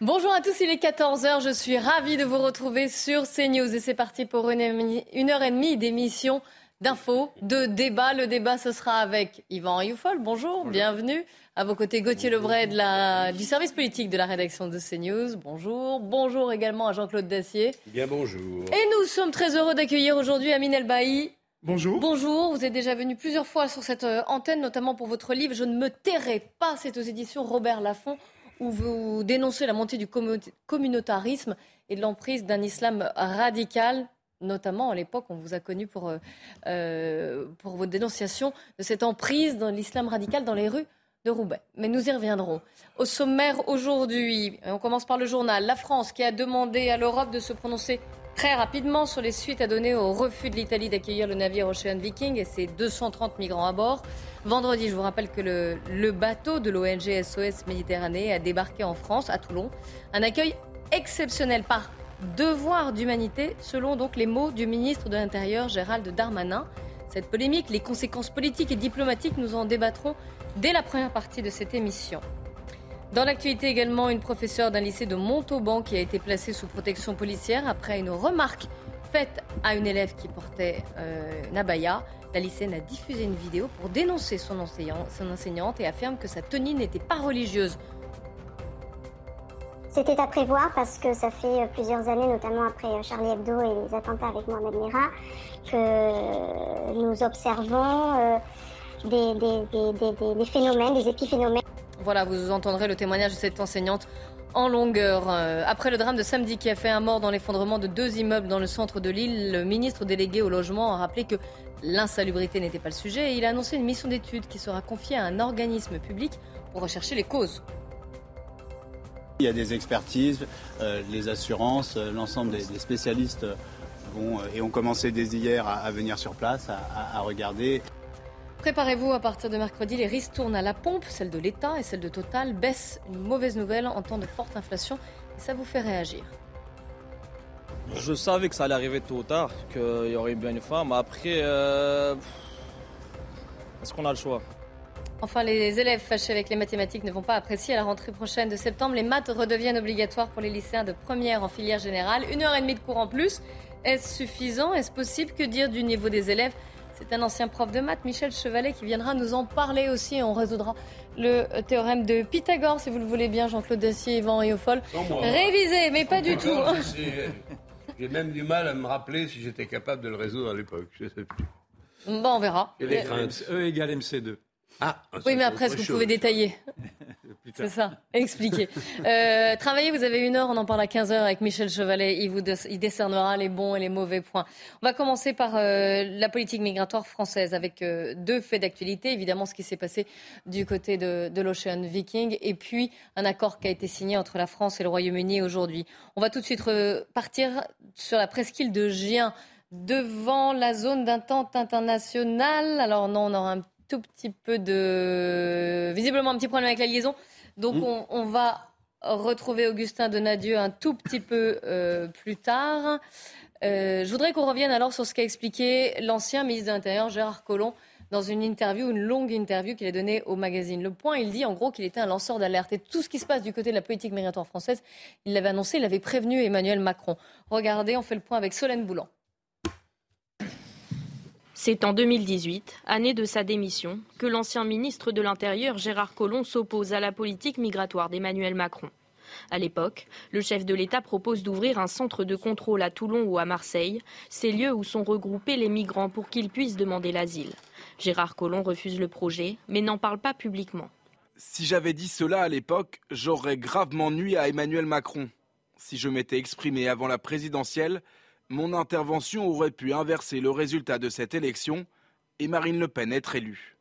Bonjour à tous, il est 14h, je suis ravie de vous retrouver sur CNews et c'est parti pour une, heure et demie d'émission d'infos, de débat. Le débat, ce sera avec Yvan Rioufol, bonjour, bienvenue. À vos côtés, Gauthier Lebray du service politique de la rédaction de CNews, bonjour. Bonjour également à Jean-Claude Dacier. Bien bonjour. Et nous sommes très heureux d'accueillir aujourd'hui Amine Elbaï. Bonjour. Bonjour, vous êtes déjà venu plusieurs fois sur cette euh, antenne, notamment pour votre livre Je ne me tairai pas, c'est aux éditions Robert Laffont où vous dénoncez la montée du communautarisme et de l'emprise d'un islam radical. Notamment, à l'époque, on vous a connu pour, euh, euh, pour votre dénonciation de cette emprise dans l'islam radical dans les rues de Roubaix. Mais nous y reviendrons. Au sommaire aujourd'hui, on commence par le journal. La France qui a demandé à l'Europe de se prononcer très rapidement sur les suites à donner au refus de l'Italie d'accueillir le navire Ocean Viking et ses 230 migrants à bord. Vendredi, je vous rappelle que le, bateau de l'ONG SOS Méditerranée a débarqué en France, à Toulon. Un accueil exceptionnel par devoir d'humanité, selon les mots du ministre de l'Intérieur Gérald Darmanin. Cette polémique, les conséquences politiques et diplomatiques, nous en débattrons dès la première partie de cette émission. Dans l'actualité également, une professeure d'un lycée de Montauban qui a été placée sous protection policière après une remarque faite à une élève qui portait euh. La lycéenne a diffusé une vidéo pour dénoncer son, enseignant, son enseignante et affirme que sa tenue n'était pas religieuse. C'était à prévoir parce que ça fait plusieurs années, notamment après Charlie Hebdo et les attentats avec Mohamed Merah, que nous observons euh, des, phénomènes, des épiphénomènes. Voilà, vous entendrez le témoignage de cette enseignante en longueur. Euh, après le drame de samedi qui a fait un mort dans l'effondrement de deux immeubles dans le centre de l'île, le ministre délégué au logement a rappelé que l'insalubrité n'était pas le sujet et il a annoncé une mission d'étude qui sera confiée à un organisme public pour rechercher les causes. Il y a des expertises, euh, les assurances, euh, l'ensemble des, spécialistes vont et ont commencé dès hier à, venir sur place, à regarder. Préparez-vous, à partir de mercredi, les risques tournent à la pompe. Celle de l'État et celle de Total baissent. Une mauvaise nouvelle en temps de forte inflation. Et ça vous fait réagir. Je savais que ça allait arriver tôt ou tard, qu'il y aurait bien une femme. Après, euh, est-ce qu'on a le choix? Enfin, les élèves fâchés avec les mathématiques ne vont pas apprécier à la rentrée prochaine de septembre. Les maths redeviennent obligatoires pour les lycéens de première en filière générale. Une heure et demie de cours en plus. Est-ce suffisant? Est-ce possible? Que dire du niveau des élèves? C'est un ancien prof de maths, Michel Chevalet, qui viendra nous en parler aussi. On résoudra le théorème de Pythagore, si vous le voulez bien, Jean-Claude Dacier, Yvan Riofol. Révisé, mais pas du tout. J'ai même du mal à me rappeler si j'étais capable de le résoudre à l'époque. Je sais plus. Bon, on verra. E égale MC2. Ah, oui, mais après, est-ce que vous pouvez détailler C'est ça, expliquer. Euh, travaillez, vous avez une heure, on en parle à 15h avec Michel Chevalet. Il vous il décernera les bons et les mauvais points. On va commencer par euh, la politique migratoire française avec euh, deux faits d'actualité. Évidemment, ce qui s'est passé du côté de, de l'Ocean Viking et puis un accord qui a été signé entre la France et le Royaume-Uni aujourd'hui. On va tout de suite partir sur la presqu'île de Gien devant la zone d'intente internationale. Alors non, on aura un tout petit peu de... Visiblement un petit problème avec la liaison. Donc mm. on, va retrouver Augustin Donadieu un tout petit peu euh, plus tard. Euh, je voudrais qu'on revienne alors sur ce qu'a expliqué l'ancien ministre de l'Intérieur, Gérard Collomb, dans une interview, une longue interview qu'il a donnée au magazine Le Point. Il dit en gros qu'il était un lanceur d'alerte. Et tout ce qui se passe du côté de la politique migratoire française, il l'avait annoncé, il avait prévenu Emmanuel Macron. Regardez, on fait le point avec Solène Boulan. C'est en 2018, année de sa démission, que l'ancien ministre de l'Intérieur Gérard Collomb s'oppose à la politique migratoire d'Emmanuel Macron. À l'époque, le chef de l'État propose d'ouvrir un centre de contrôle à Toulon ou à Marseille, ces lieux où sont regroupés les migrants pour qu'ils puissent demander l'asile. Gérard Collomb refuse le projet, mais n'en parle pas publiquement. Si j'avais dit cela à l'époque, j'aurais gravement nui à Emmanuel Macron. Si je m'étais exprimé avant la présidentielle, mon intervention aurait pu inverser le résultat de cette élection et Marine Le Pen être élue.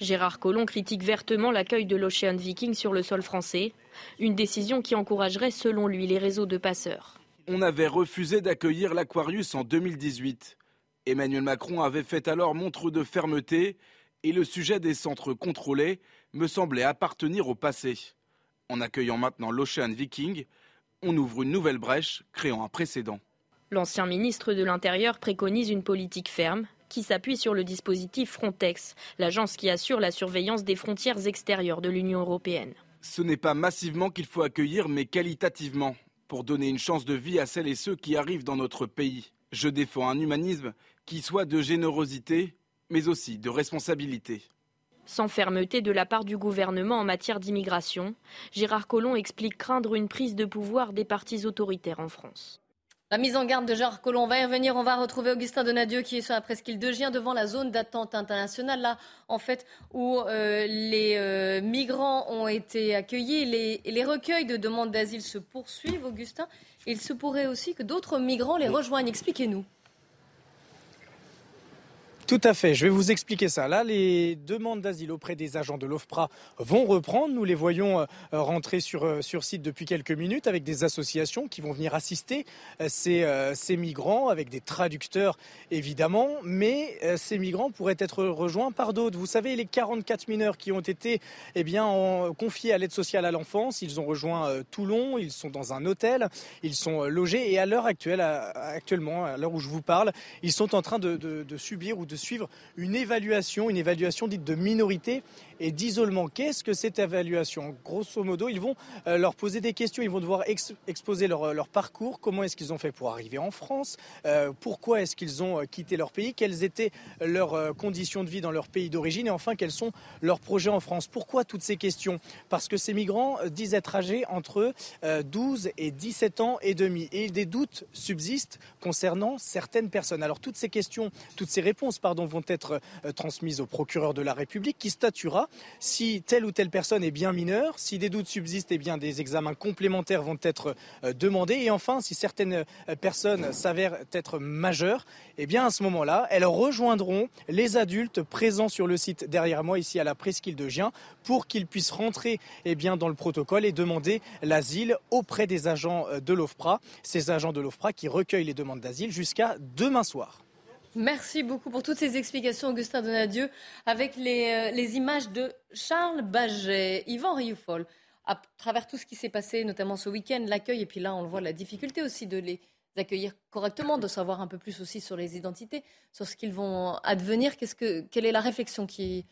Gérard Collomb critique vertement l'accueil de l'Ocean Viking sur le sol français, une décision qui encouragerait selon lui les réseaux de passeurs. On avait refusé d'accueillir l'Aquarius en 2018. Emmanuel Macron avait fait alors montre de fermeté et le sujet des centres contrôlés me semblait appartenir au passé. En accueillant maintenant l'Ocean Viking, on ouvre une nouvelle brèche, créant un précédent. L'ancien ministre de l'Intérieur préconise une politique ferme qui s'appuie sur le dispositif Frontex, l'agence qui assure la surveillance des frontières extérieures de l'Union européenne. Ce n'est pas massivement qu'il faut accueillir, mais qualitativement, pour donner une chance de vie à celles et ceux qui arrivent dans notre pays. Je défends un humanisme qui soit de générosité, mais aussi de responsabilité. Sans fermeté de la part du gouvernement en matière d'immigration, Gérard Collomb explique craindre une prise de pouvoir des partis autoritaires en France. La mise en garde de Gérard Collomb, on va y revenir. On va retrouver Augustin Donadieu qui est sur la presqu'île de Gien devant la zone d'attente internationale, là, en fait, où euh, les euh, migrants ont été accueillis. Les, les recueils de demandes d'asile se poursuivent, Augustin. Il se pourrait aussi que d'autres migrants les rejoignent. Expliquez-nous. Tout à fait, je vais vous expliquer ça. Là, les demandes d'asile auprès des agents de l'OFPRA vont reprendre. Nous les voyons euh, rentrer sur, euh, sur site depuis quelques minutes avec des associations qui vont venir assister euh, ces, ces migrants avec des traducteurs évidemment. Mais ces migrants pourraient être rejoints par d'autres. Vous savez, les 44 mineurs qui ont été eh bien, confiés à l'aide sociale à l'enfance, ils ont rejoint Toulon, ils sont dans un hôtel, ils sont logés et à l'heure actuelle, actuellement, à l'heure où je vous parle, ils sont en train de, de subir ou de suivre une évaluation, une évaluation dite de minorité et d'isolement. Qu'est-ce que cette évaluation? Grosso modo, ils vont euh, leur poser des questions, ils vont devoir exposer leur, leur, parcours, comment est-ce qu'ils ont fait pour arriver en France, euh, pourquoi est-ce qu'ils ont euh, quitté leur pays, quelles étaient leurs conditions de vie dans leur pays d'origine et enfin quels sont leurs projets en France. Pourquoi toutes ces questions? Parce que ces migrants disent être âgés entre 12 et 17 ans et demi et des doutes subsistent concernant certaines personnes. Alors toutes ces questions, toutes ces réponses vont être transmises au procureur de la République qui statuera si telle ou telle personne est bien mineure, si des doutes subsistent, eh bien des examens complémentaires vont être euh, demandés. Et enfin, si certaines euh, personnes s'avèrent être majeures, eh bien à ce moment-là, elles rejoindront les adultes présents sur le site derrière moi, ici à la presqu'île de Gien, pour qu'ils puissent rentrer eh dans le protocole et demander l'asile auprès des agents euh, de l'OFPRA, ces agents de l'OFPRA qui recueillent les demandes d'asile jusqu'à demain soir. Merci beaucoup pour toutes ces explications, Augustin Donadieu, avec les, euh, les images de Charles Baget, Yvan Rioufol. À travers tout ce qui s'est passé, notamment ce week-end, l'accueil, et puis là, on le voit, la difficulté aussi de les accueillir correctement, de savoir un peu plus aussi sur les identités, sur ce qu'ils vont advenir. Quelle est la réflexion qui,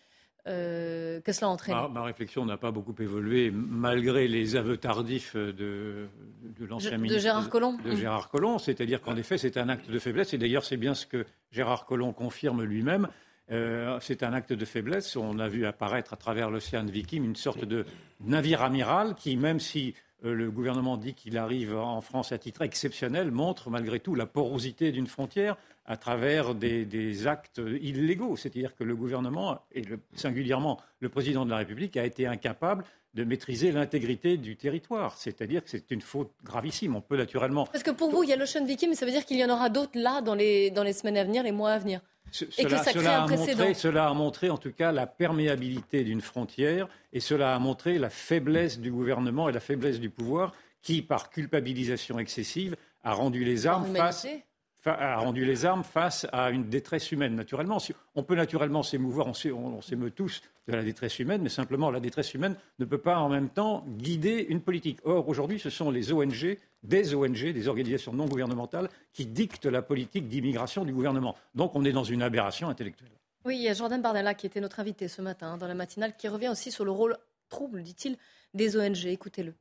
euh, que cela entraîne ma, réflexion n'a pas beaucoup évolué, malgré les aveux tardifs de, de l'ancien ministre. De Gérard Collomb De Gérard Collomb, c'est-à-dire qu'en effet, c'est un acte de faiblesse, et d'ailleurs, c'est bien ce que Gérard Collomb confirme lui-même. Euh, c'est un acte de faiblesse. On a vu apparaître à travers l'océan Viking une sorte de navire amiral qui, même si le gouvernement dit qu'il arrive en France à titre exceptionnel, montre malgré tout la porosité d'une frontière à travers des, actes illégaux. C'est-à-dire que le gouvernement, et singulièrement le président de la République, a été incapable de maîtriser l'intégrité du territoire. C'est-à-dire que c'est une faute gravissime. On peut naturellement. Parce que pour vous, il y a l'Ocean Viking, mais ça veut dire qu'il y en aura d'autres là dans les, dans les semaines à venir, les mois à venir. et que ça crée un précédent. cela a montré en tout cas la perméabilité d'une frontière et cela a montré la faiblesse du gouvernement et la faiblesse du pouvoir qui, par culpabilisation excessive, a rendu les armes face a rendu les armes face à une détresse humaine, naturellement. On peut naturellement s'émouvoir, on s'émeut tous de la détresse humaine, mais simplement la détresse humaine ne peut pas en même temps guider une politique. Or, aujourd'hui, ce sont les ONG, des ONG, des organisations non gouvernementales, qui dictent la politique d'immigration du gouvernement. Donc on est dans une aberration intellectuelle. Oui, il y a Jordan Bardella qui était notre invité ce matin dans la matinale, qui revient aussi sur le rôle trouble, dit-il, des ONG. Écoutez-le.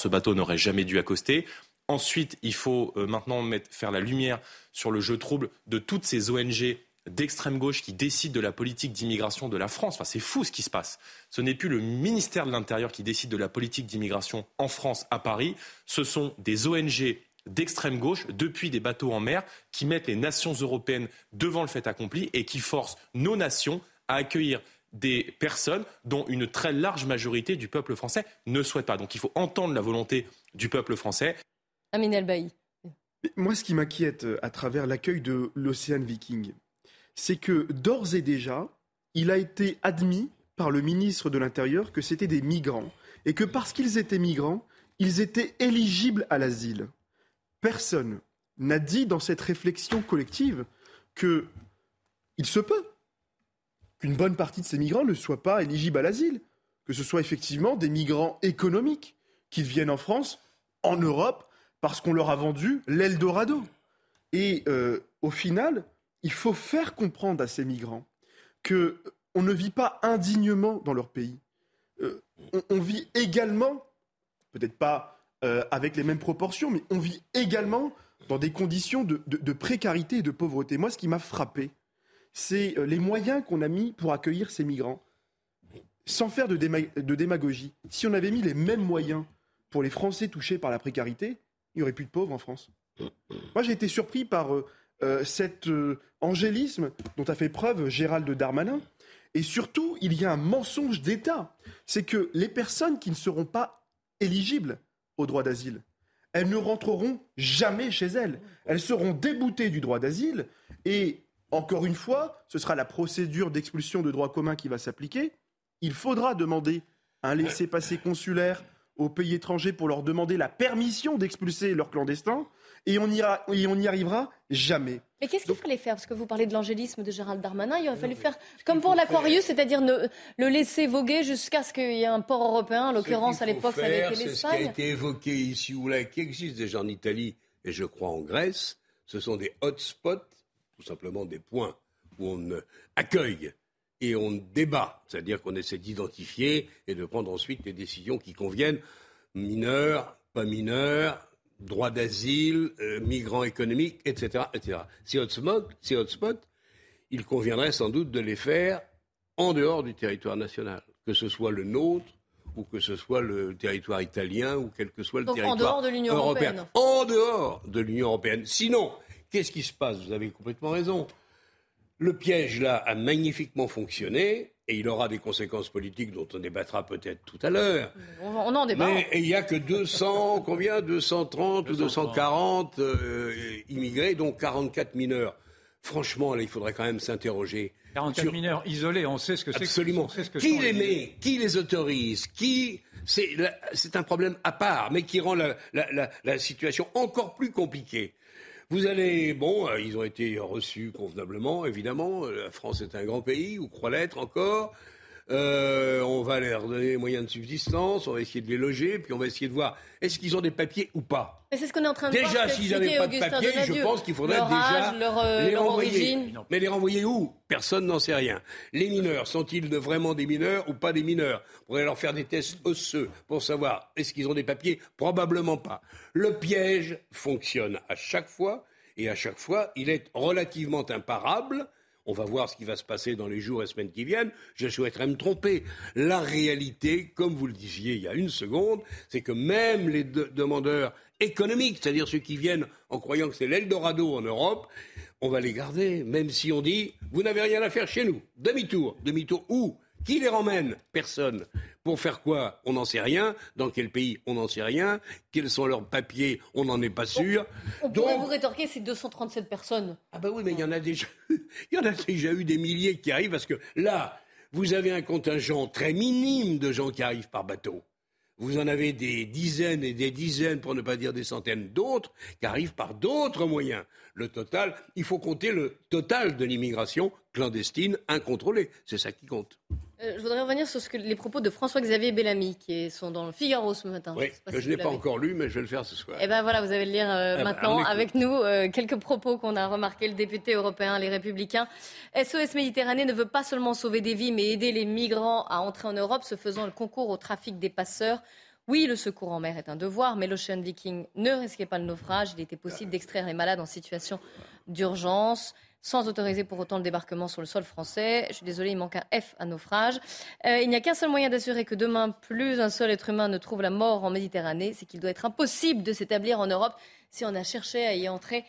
Ce bateau n'aurait jamais dû accoster. Ensuite, il faut euh, maintenant faire la lumière sur le jeu trouble de toutes ces ONG d'extrême gauche qui décident de la politique d'immigration de la France. Enfin, c'est fou ce qui se passe. Ce n'est plus le ministère de l'Intérieur qui décide de la politique d'immigration en France, à Paris. Ce sont des ONG d'extrême gauche, depuis des bateaux en mer, qui mettent les nations européennes devant le fait accompli et qui forcent nos nations à accueillir des personnes dont une très large majorité du peuple français ne souhaite pas. Donc il faut entendre la volonté du peuple français. Amin El Moi, ce qui m'inquiète euh, à travers l'accueil de l'Océan Viking, c'est que d'ores et déjà, il a été admis par le ministre de l'Intérieur que c'était des migrants et que parce qu'ils étaient migrants, ils étaient éligibles à l'asile. Personne n'a dit dans cette réflexion collective que il se peut qu'une bonne partie de ces migrants ne soient pas éligibles à l'asile, que ce soit effectivement des migrants économiques qui viennent en France, en Europe, parce qu'on leur a vendu l'Eldorado. Et euh, au final, il faut faire comprendre à ces migrants que on ne vit pas indignement dans leur pays, on, vit également, peut-être pas euh, avec les mêmes proportions, mais on vit également dans des conditions de, précarité et de pauvreté. Moi, ce qui m'a frappé, c'est euh, les moyens qu'on a mis pour accueillir ces migrants. Sans faire de, démagogie, si on avait mis les mêmes moyens pour les Français touchés par la précarité, il n'y aurait plus de pauvres en France. Moi, j'ai été surpris par euh, euh, cet angélisme dont a fait preuve Gérald Darmanin. Et surtout, il y a un mensonge d'État. C'est que les personnes qui ne seront pas éligibles au droit d'asile, elles ne rentreront jamais chez elles. Elles seront déboutées du droit d'asile et encore une fois, ce sera la procédure d'expulsion de droit commun qui va s'appliquer. Il faudra demander un laissez-passer consulaire aux pays étrangers pour leur demander la permission d'expulser leurs clandestins. Et on n'y arrivera jamais. Mais qu'est-ce qu'il fallait faire? Parce que vous parlez de l'angélisme de Gérald Darmanin, il aurait fallu faire comme pour l'Aquarius, c'est-à-dire le laisser voguer jusqu'à ce qu'il y ait un port européen. En l'occurrence, à l'époque, ça avait été l'Espagne. Ce qui a été évoqué ici ou là, qui existe déjà en Italie et je crois en Grèce, ce sont des hotspots, tout simplement des points où on accueille et on débat, c'est-à-dire qu'on essaie d'identifier et de prendre ensuite les décisions qui conviennent, mineurs, pas mineurs, droit d'asile, euh, migrants économiques, etc. etc. Ces hotspots, ces hotspots, il conviendrait sans doute de les faire en dehors du territoire national, que ce soit le nôtre ou que ce soit le territoire italien ou quel que soit le territoire en dehors de l'Union européenne. En dehors de l'Union européenne. Sinon, qu'est-ce qui se passe? Vous avez complètement raison. Le piège là a magnifiquement fonctionné et il aura des conséquences politiques dont on débattra peut-être tout à l'heure. On, en débat. Mais il n'y a que 200, combien 230 ou 240 euh, immigrés, dont 44 mineurs. Franchement, là, il faudrait quand même s'interroger. 44 mineurs isolés, on sait ce que c'est. Absolument. qui les met? Qui les autorise? Qui c'est un problème à part, mais qui rend la, la situation encore plus compliquée. Vous allez, bon, euh, ils ont été reçus convenablement, évidemment. La France est un grand pays, ou croit l'être encore? Euh, on va leur donner les moyens de subsistance, on va essayer de les loger, puis on va essayer de voir est-ce qu'ils ont des papiers ou pas. Mais c'est ce qu'on est en train de Déjà, s'ils n'avaient pas de papiers, je pense qu'il faudrait déjà euh, les renvoyer. Mais les renvoyer où? Personne n'en sait rien. Les mineurs, sont-ils vraiment des mineurs ou pas des mineurs? On pourrait leur faire des tests osseux pour savoir est-ce qu'ils ont des papiers? Probablement pas. Le piège fonctionne à chaque fois, et à chaque fois, il est relativement imparable on va voir ce qui va se passer dans les jours et semaines qui viennent. Je souhaiterais me tromper. La réalité, comme vous le disiez il y a une seconde, c'est que même les demandeurs économiques, c'est-à-dire ceux qui viennent en croyant que c'est l'Eldorado en Europe, on va les garder, même si on dit vous n'avez rien à faire chez nous. Demi-tour. Demi-tour où? Qui les ramène? Personne. Pour faire quoi? On n'en sait rien. Dans quel pays? On n'en sait rien. Quels sont leurs papiers? On n'en est pas sûr. On, pourrait vous rétorquer ces 237 personnes. Ah bah oui, mais il y en a déjà eu. Il y en a déjà eu des milliers qui arrivent parce que là, vous avez un contingent très minime de gens qui arrivent par bateau. Vous en avez des dizaines et des dizaines, pour ne pas dire des centaines d'autres, qui arrivent par d'autres moyens. Le total, il faut compter le total de l'immigration clandestine incontrôlée. C'est ça qui compte. Euh, je voudrais revenir sur les propos de François-Xavier Bellamy, qui sont dans le Figaro ce matin. Oui, je ne l'ai pas encore lu, mais je vais le faire ce soir. Eh bien voilà, vous allez le lire euh, eh ben, maintenant avec nous. Euh, quelques propos qu'on a remarqués. Le député européen, les Républicains. SOS Méditerranée ne veut pas seulement sauver des vies, mais aider les migrants à entrer en Europe, se faisant le concours au trafic des passeurs. Oui, le secours en mer est un devoir, mais l'Ocean Viking ne risquait pas le naufrage. Il était possible d'extraire les malades en situation d'urgence sans autoriser pour autant le débarquement sur le sol français. Je suis désolée, il manque un F à naufrage. Euh, il n'y a qu'un seul moyen d'assurer que demain, plus un seul être humain ne trouve la mort en Méditerranée, c'est qu'il doit être impossible de s'établir en Europe si on a cherché à y entrer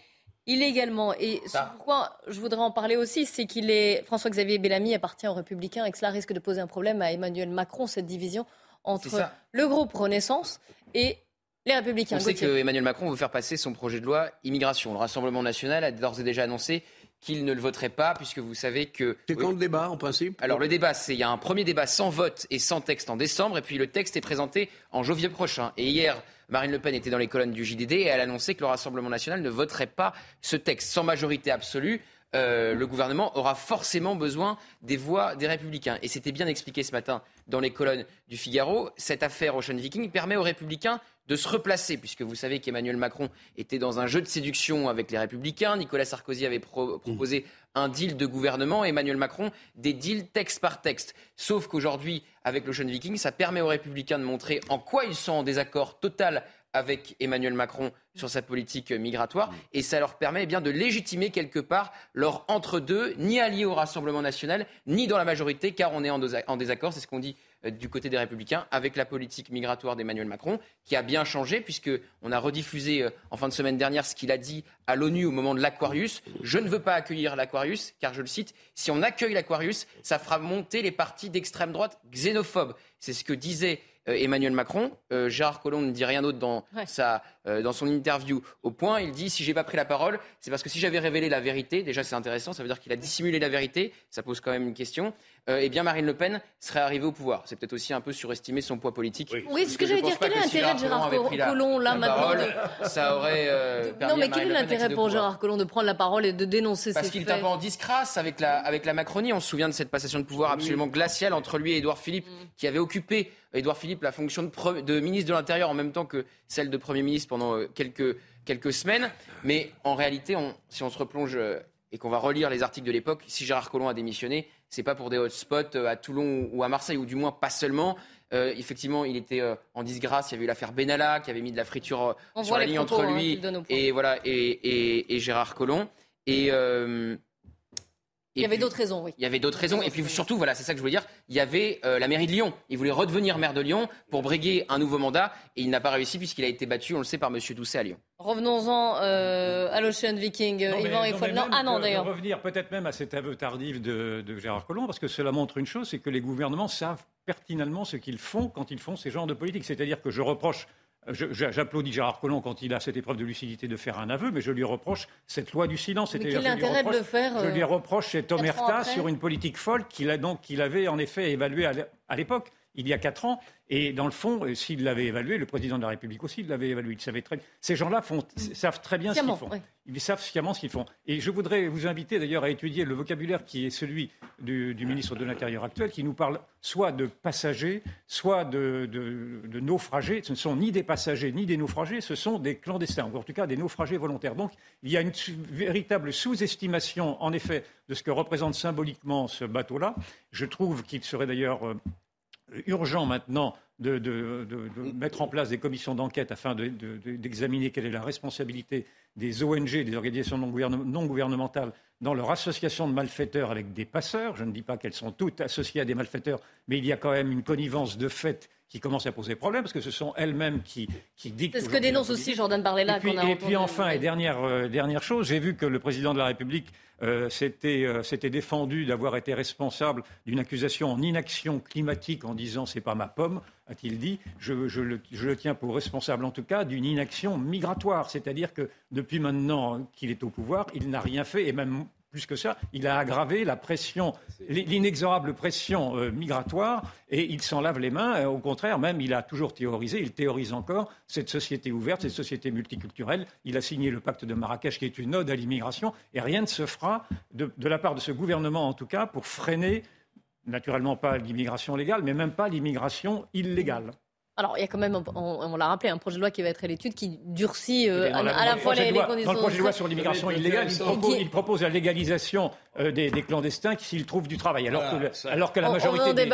illégalement. Et pourquoi je voudrais en parler aussi, c'est qu'il est François-Xavier Bellamy appartient aux Républicains et que cela risque de poser un problème à Emmanuel Macron, cette division entre le groupe Renaissance et les Républicains. On sait que Emmanuel Macron veut faire passer son projet de loi immigration. Le Rassemblement national a d'ores et déjà annoncé qu'il ne le voterait pas, puisque vous savez que... C'est quand le débat, en principe? Alors, le débat, c'est il y a un premier débat sans vote et sans texte en décembre, et puis le texte est présenté en janvier prochain. Et hier, Marine Le Pen était dans les colonnes du JDD et elle annonçait que le Rassemblement national ne voterait pas ce texte sans majorité absolue. Euh, le gouvernement aura forcément besoin des voix des républicains. Et c'était bien expliqué ce matin dans les colonnes du Figaro. Cette affaire Ocean Viking permet aux républicains de se replacer, puisque vous savez qu'Emmanuel Macron était dans un jeu de séduction avec les républicains. Nicolas Sarkozy avait proposé un deal de gouvernement, Emmanuel Macron des deals texte par texte. Sauf qu'aujourd'hui, avec l'Ocean Viking, ça permet aux républicains de montrer en quoi ils sont en désaccord total avec Emmanuel Macron sur sa politique migratoire et ça leur permet eh bien de légitimer quelque part leur entre-deux, ni alliés au Rassemblement national, ni dans la majorité, car on est en désaccord, c'est ce qu'on dit euh, du côté des Républicains, avec la politique migratoire d'Emmanuel Macron, qui a bien changé, puisqu'on a rediffusé euh, en fin de semaine dernière ce qu'il a dit à l'ONU au moment de l'Aquarius. Je ne veux pas accueillir l'Aquarius, car je le cite, si on accueille l'Aquarius, ça fera monter les partis d'extrême droite xénophobes. C'est ce que disait Emmanuel Macron. Euh, Gérard Collomb ne dit rien d'autre dans, euh, dans son interview. Au point, il dit si j'ai pas pris la parole, c'est parce que si j'avais révélé la vérité, déjà c'est intéressant, ça veut dire qu'il a dissimulé la vérité, ça pose quand même une question. eh bien, Marine LePen serait arrivée au pouvoir. C'est peut-être aussi un peu surestimer son poids politique. Oui, ce que, j'allais dire. Quel est l'intérêt de Gérard Collomb là maintenant Ça aurait. non, mais quel est l'intérêt pour Gérard Collomb de prendre la parole et de dénoncer Parce qu'il est un peu en disgrâce avec la, avec la Macronie. On se souvient de cette passation de pouvoir absolument glaciale entre lui et Édouard Philippe, mm. qui avait occupé Édouard Philippe la fonction de, ministre de l'Intérieur en même temps que celle de Premier ministre pendant euh, quelques, quelques semaines. Mais en réalité, si on se replonge euh, et qu'on va relire les articles de l'époque, si Gérard Collomb a démissionné, c'est pas pour des hotspots euh, à Toulon ou à Marseille, ou du moins pas seulement. effectivement, il était en disgrâce. Il y avait eu l'affaire Benalla qui avait mis de la friture sur la ligne entre hein, lui et voilà et, Gérard Collomb. Et il y avait d'autres raisons, oui. Il y avait d'autres raisons. Et puis surtout, voilà, c'est ça que je voulais dire. Il y avait euh, la mairie de Lyon. Il voulait redevenir maire de Lyon pour briguer un nouveau mandat. Et il n'a pas réussi puisqu'il a été battu, on le sait, par M. Doucet à Lyon. Revenons-en euh, à l'Ocean Viking. Non, Yvan, il faut... non, ah non, d'ailleurs. revenir peut-être même à cet aveu tardif de, de Gérard Collomb, parce que cela montre une chose, c'est que les gouvernements savent pertinemment ce qu'ils font quand ils font ces genres de politique. C'est-à-dire que je reproche J'applaudis Gérard Collomb quand il a cette épreuve de lucidité de faire un aveu, mais je lui reproche cette loi du silence. Mais quel intérêt de le faire Je lui reproche cette omerta sur une politique folle qu'il avait en effet évaluée à l'époque il y a quatre ans. Et dans le fond, euh, s'il l'avait évalué, le président de la République aussi l'avait évalué. Il savait très... Ces gens-là savent très bien ce qu'ils font. Ils savent sciemment ce qu'ils font. Et je voudrais vous inviter d'ailleurs à étudier le vocabulaire qui est celui du, ministre de l'Intérieur actuel, qui nous parle soit de passagers, soit de, naufragés. Ce ne sont ni des passagers ni des naufragés, ce sont des clandestins, ou en tout cas des naufragés volontaires. Donc il y a une véritable sous-estimation, en effet, de ce que représente symboliquement ce bateau-là. Je trouve qu'il serait d'ailleurs euh, urgent maintenant de, mettre en place des commissions d'enquête afin d'examiner quelle est la responsabilité des ONG, des organisations non, gouvernementales, dans leur association de malfaiteurs avec des passeurs. Je ne dis pas qu'elles sont toutes associées à des malfaiteurs, mais il y a quand même une connivence de fait qui commence à poser problème, parce que ce sont elles-mêmes qui, qui dictent. C'est ce que dénonce aussi Jordan Barlella. Et puis, et puis enfin, et dernière, euh, dernière chose, j'ai vu que le président de la République euh, euh, s'était défendu d'avoir été responsable d'une accusation en inaction climatique en disant c'est pas ma pomme, a-t-il dit. Je, je, le, je, le, tiens pour responsable en tout cas d'une inaction migratoire, c'est-à-dire que depuis maintenant qu'il est au pouvoir, il n'a rien fait et même plus que ça, il a aggravé la pression, l'inexorable pression euh, migratoire, et il s'en lave les mains. Euh, au contraire, même, il a toujours théorisé, il théorise encore cette société ouverte, cette société multiculturelle. Il a signé le pacte de Marrakech, qui est une ode à l'immigration, et rien ne se fera, de, de la part de ce gouvernement en tout cas, pour freiner, naturellement pas l'immigration légale, mais même pas l'immigration illégale. Alors, il y a quand même, on, l'a rappelé, un projet de loi qui va être à l'étude qui durcit euh, à, la fois les, conditions. Dans le projet de loi sur l'immigration illégale, il propose, la légalisation euh, des, clandestins s'ils trouvent du travail. Alors que, alors que la majorité, des,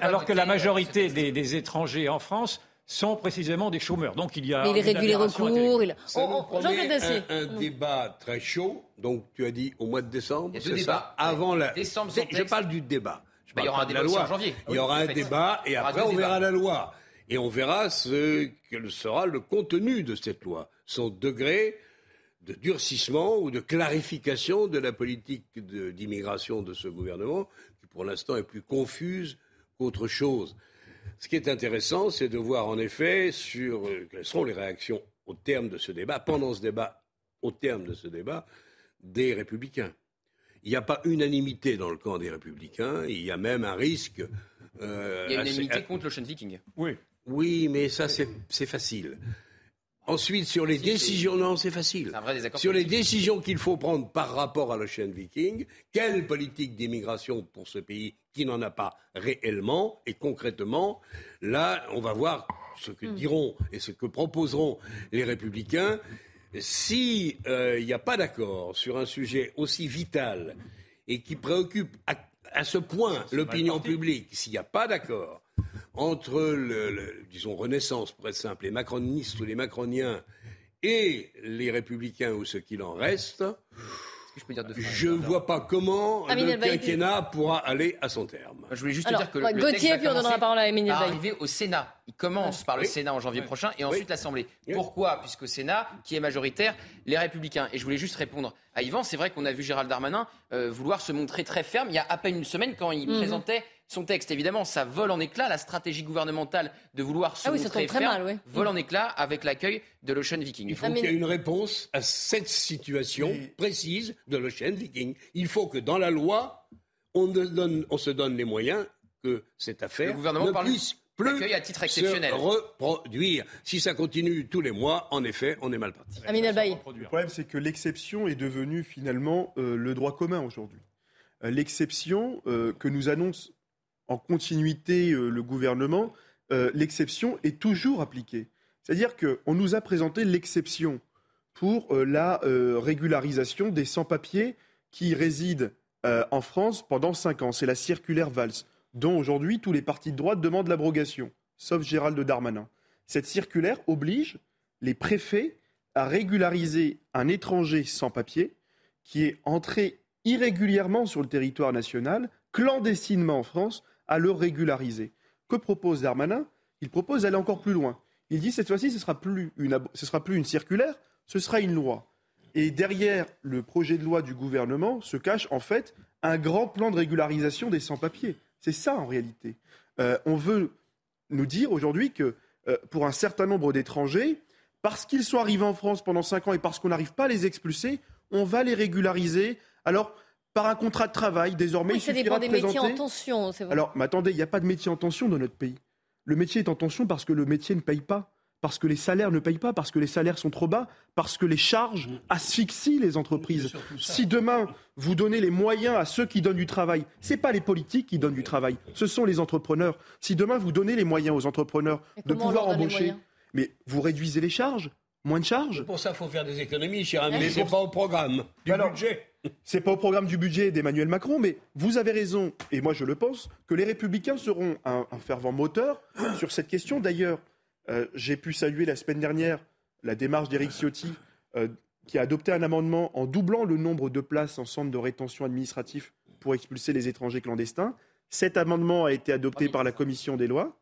alors que, la majorité des, étrangers en France sont précisément des chômeurs. Donc il y a. Mais il réduit les recours. Il... Oh, oh, un, un débat très chaud. Donc tu as dit au mois de décembre. Il y a deux débats. Avant la. Décembre, je parle du débat. Bah, il y aura un débat loi. en janvier. Il y aura un débat et après on verra la loi. Et on verra ce que sera le contenu de cette loi, son degré de durcissement ou de clarification de la politique d'immigration de, ce gouvernement, qui pour l'instant est plus confuse qu'autre chose. Ce qui est intéressant, c'est de voir en effet sur euh, quelles seront les réactions au terme de ce débat, pendant ce débat, au terme de ce débat, des républicains. Il n'y a pas unanimité dans le camp des Républicains. Il y a même un risque. Euh, il y a unanimité contre l'Ocean Viking. Oui. Oui, mais ça, c'est facile. Ensuite, sur les décisions, non, c'est facile. sur les décisions qu'il faut prendre par rapport à l'Ocean Viking, quelle politique d'immigration pour ce pays qui n'en a pas réellement et concrètement, là, on va voir ce que hmm. diront et ce que proposeront les républicains. S'il euh, n'y a pas d'accord sur un sujet aussi vital et qui préoccupe à ce point l'opinion publique, s'il n'y a pas d'accord, entre, le, disons, Renaissance, pour être simple, les macronistes ou les macroniens et les républicains ou ce qu'il en reste, je ne vois pas comment le quinquennat pourra aller à son terme. Je voulais juste dire que le, Gauthier, puis on donnera la parole à arriver au Sénat. Il commence par le Sénat en janvier prochain et ensuite l'Assemblée. Pourquoi? Puisqu'au Sénat, qui est majoritaire, les Républicains. Et je voulais juste répondre à Yvan. C'est vrai qu'on a vu Gérald Darmanin euh, vouloir se montrer très ferme il y a à peine une semaine quand il mhm. présentait son texte. Évidemment, ça vole en éclats. La stratégie gouvernementale de vouloir se ah montrer ferme vole en éclats avec l'accueil de l'Ocean Viking. Il faut qu'il y ait une réponse à cette situation précise de l'Ocean Viking. Il faut que dans la loi, on, se donne les moyens que cette affaire gouvernement ne puisse plus à titre exceptionnel. se reproduire. Si ça continue tous les mois, en effet, on est mal parti. Amin Le problème, c'est que l'exception est devenue finalement euh, le droit commun aujourd'hui. Euh, l'exception euh, que nous annonce en continuité euh, le gouvernement, euh, l'exception est toujours appliquée. C'est-à-dire qu'on nous a présenté l'exception pour euh, la régularisation des sans-papiers qui résident en France pendant cinq ans. C'est la circulaire Valls, dont aujourd'hui tous les partis de droite demandent l'abrogation, sauf Gérald Darmanin. Cette circulaire oblige les préfets à régulariser un étranger sans papier qui est entré irrégulièrement sur le territoire national, clandestinement en France, à le régulariser. Que propose Darmanin? Il propose d'aller encore plus loin. Il dit cette fois-ci, ce ne sera, plus une, sera plus une circulaire, ce sera une loi. Et derrière le projet de loi du gouvernement se cache en fait un grand plan de régularisation des sans-papiers. C'est ça en réalité. Euh, on veut nous dire aujourd'hui que euh, pour un certain nombre d'étrangers, parce qu'ils sont arrivés en France pendant cinq ans et parce qu'on n'arrive pas à les expulser, on va les régulariser. Alors, par un contrat de travail. Désormais, oui, il suffira des métiers en tension. Vrai. Alors, mais attendez, il n'y a pas de métier en tension dans notre pays. Le métier est en tension parce que le métier ne paye pas, parce que les salaires ne payent pas, parce que les salaires sont trop bas, parce que les charges asphyxient les entreprises. Si demain vous donnez les moyens à ceux qui donnent du travail, ce n'est pas les politiques qui donnent du travail, ce sont les entrepreneurs. Si demain vous donnez les moyens aux entrepreneurs de pouvoir embaucher, mais vous réduisez les charges, moins de charges? Pour ça, il faut faire des économies, cher ami, mais ce n'est pas au programme du budget. C'est pas au programme du budget d'Emmanuel Macron, mais vous avez raison, et moi je le pense, que les Républicains seront un, fervent moteur sur cette question. D'ailleurs, euh, j'ai pu saluer la semaine dernière la démarche d'Éric Ciotti, euh, qui a adopté un amendement en doublant le nombre de places en centre de rétention administratif pour expulser les étrangers clandestins. Cet amendement a été adopté par la commission des lois.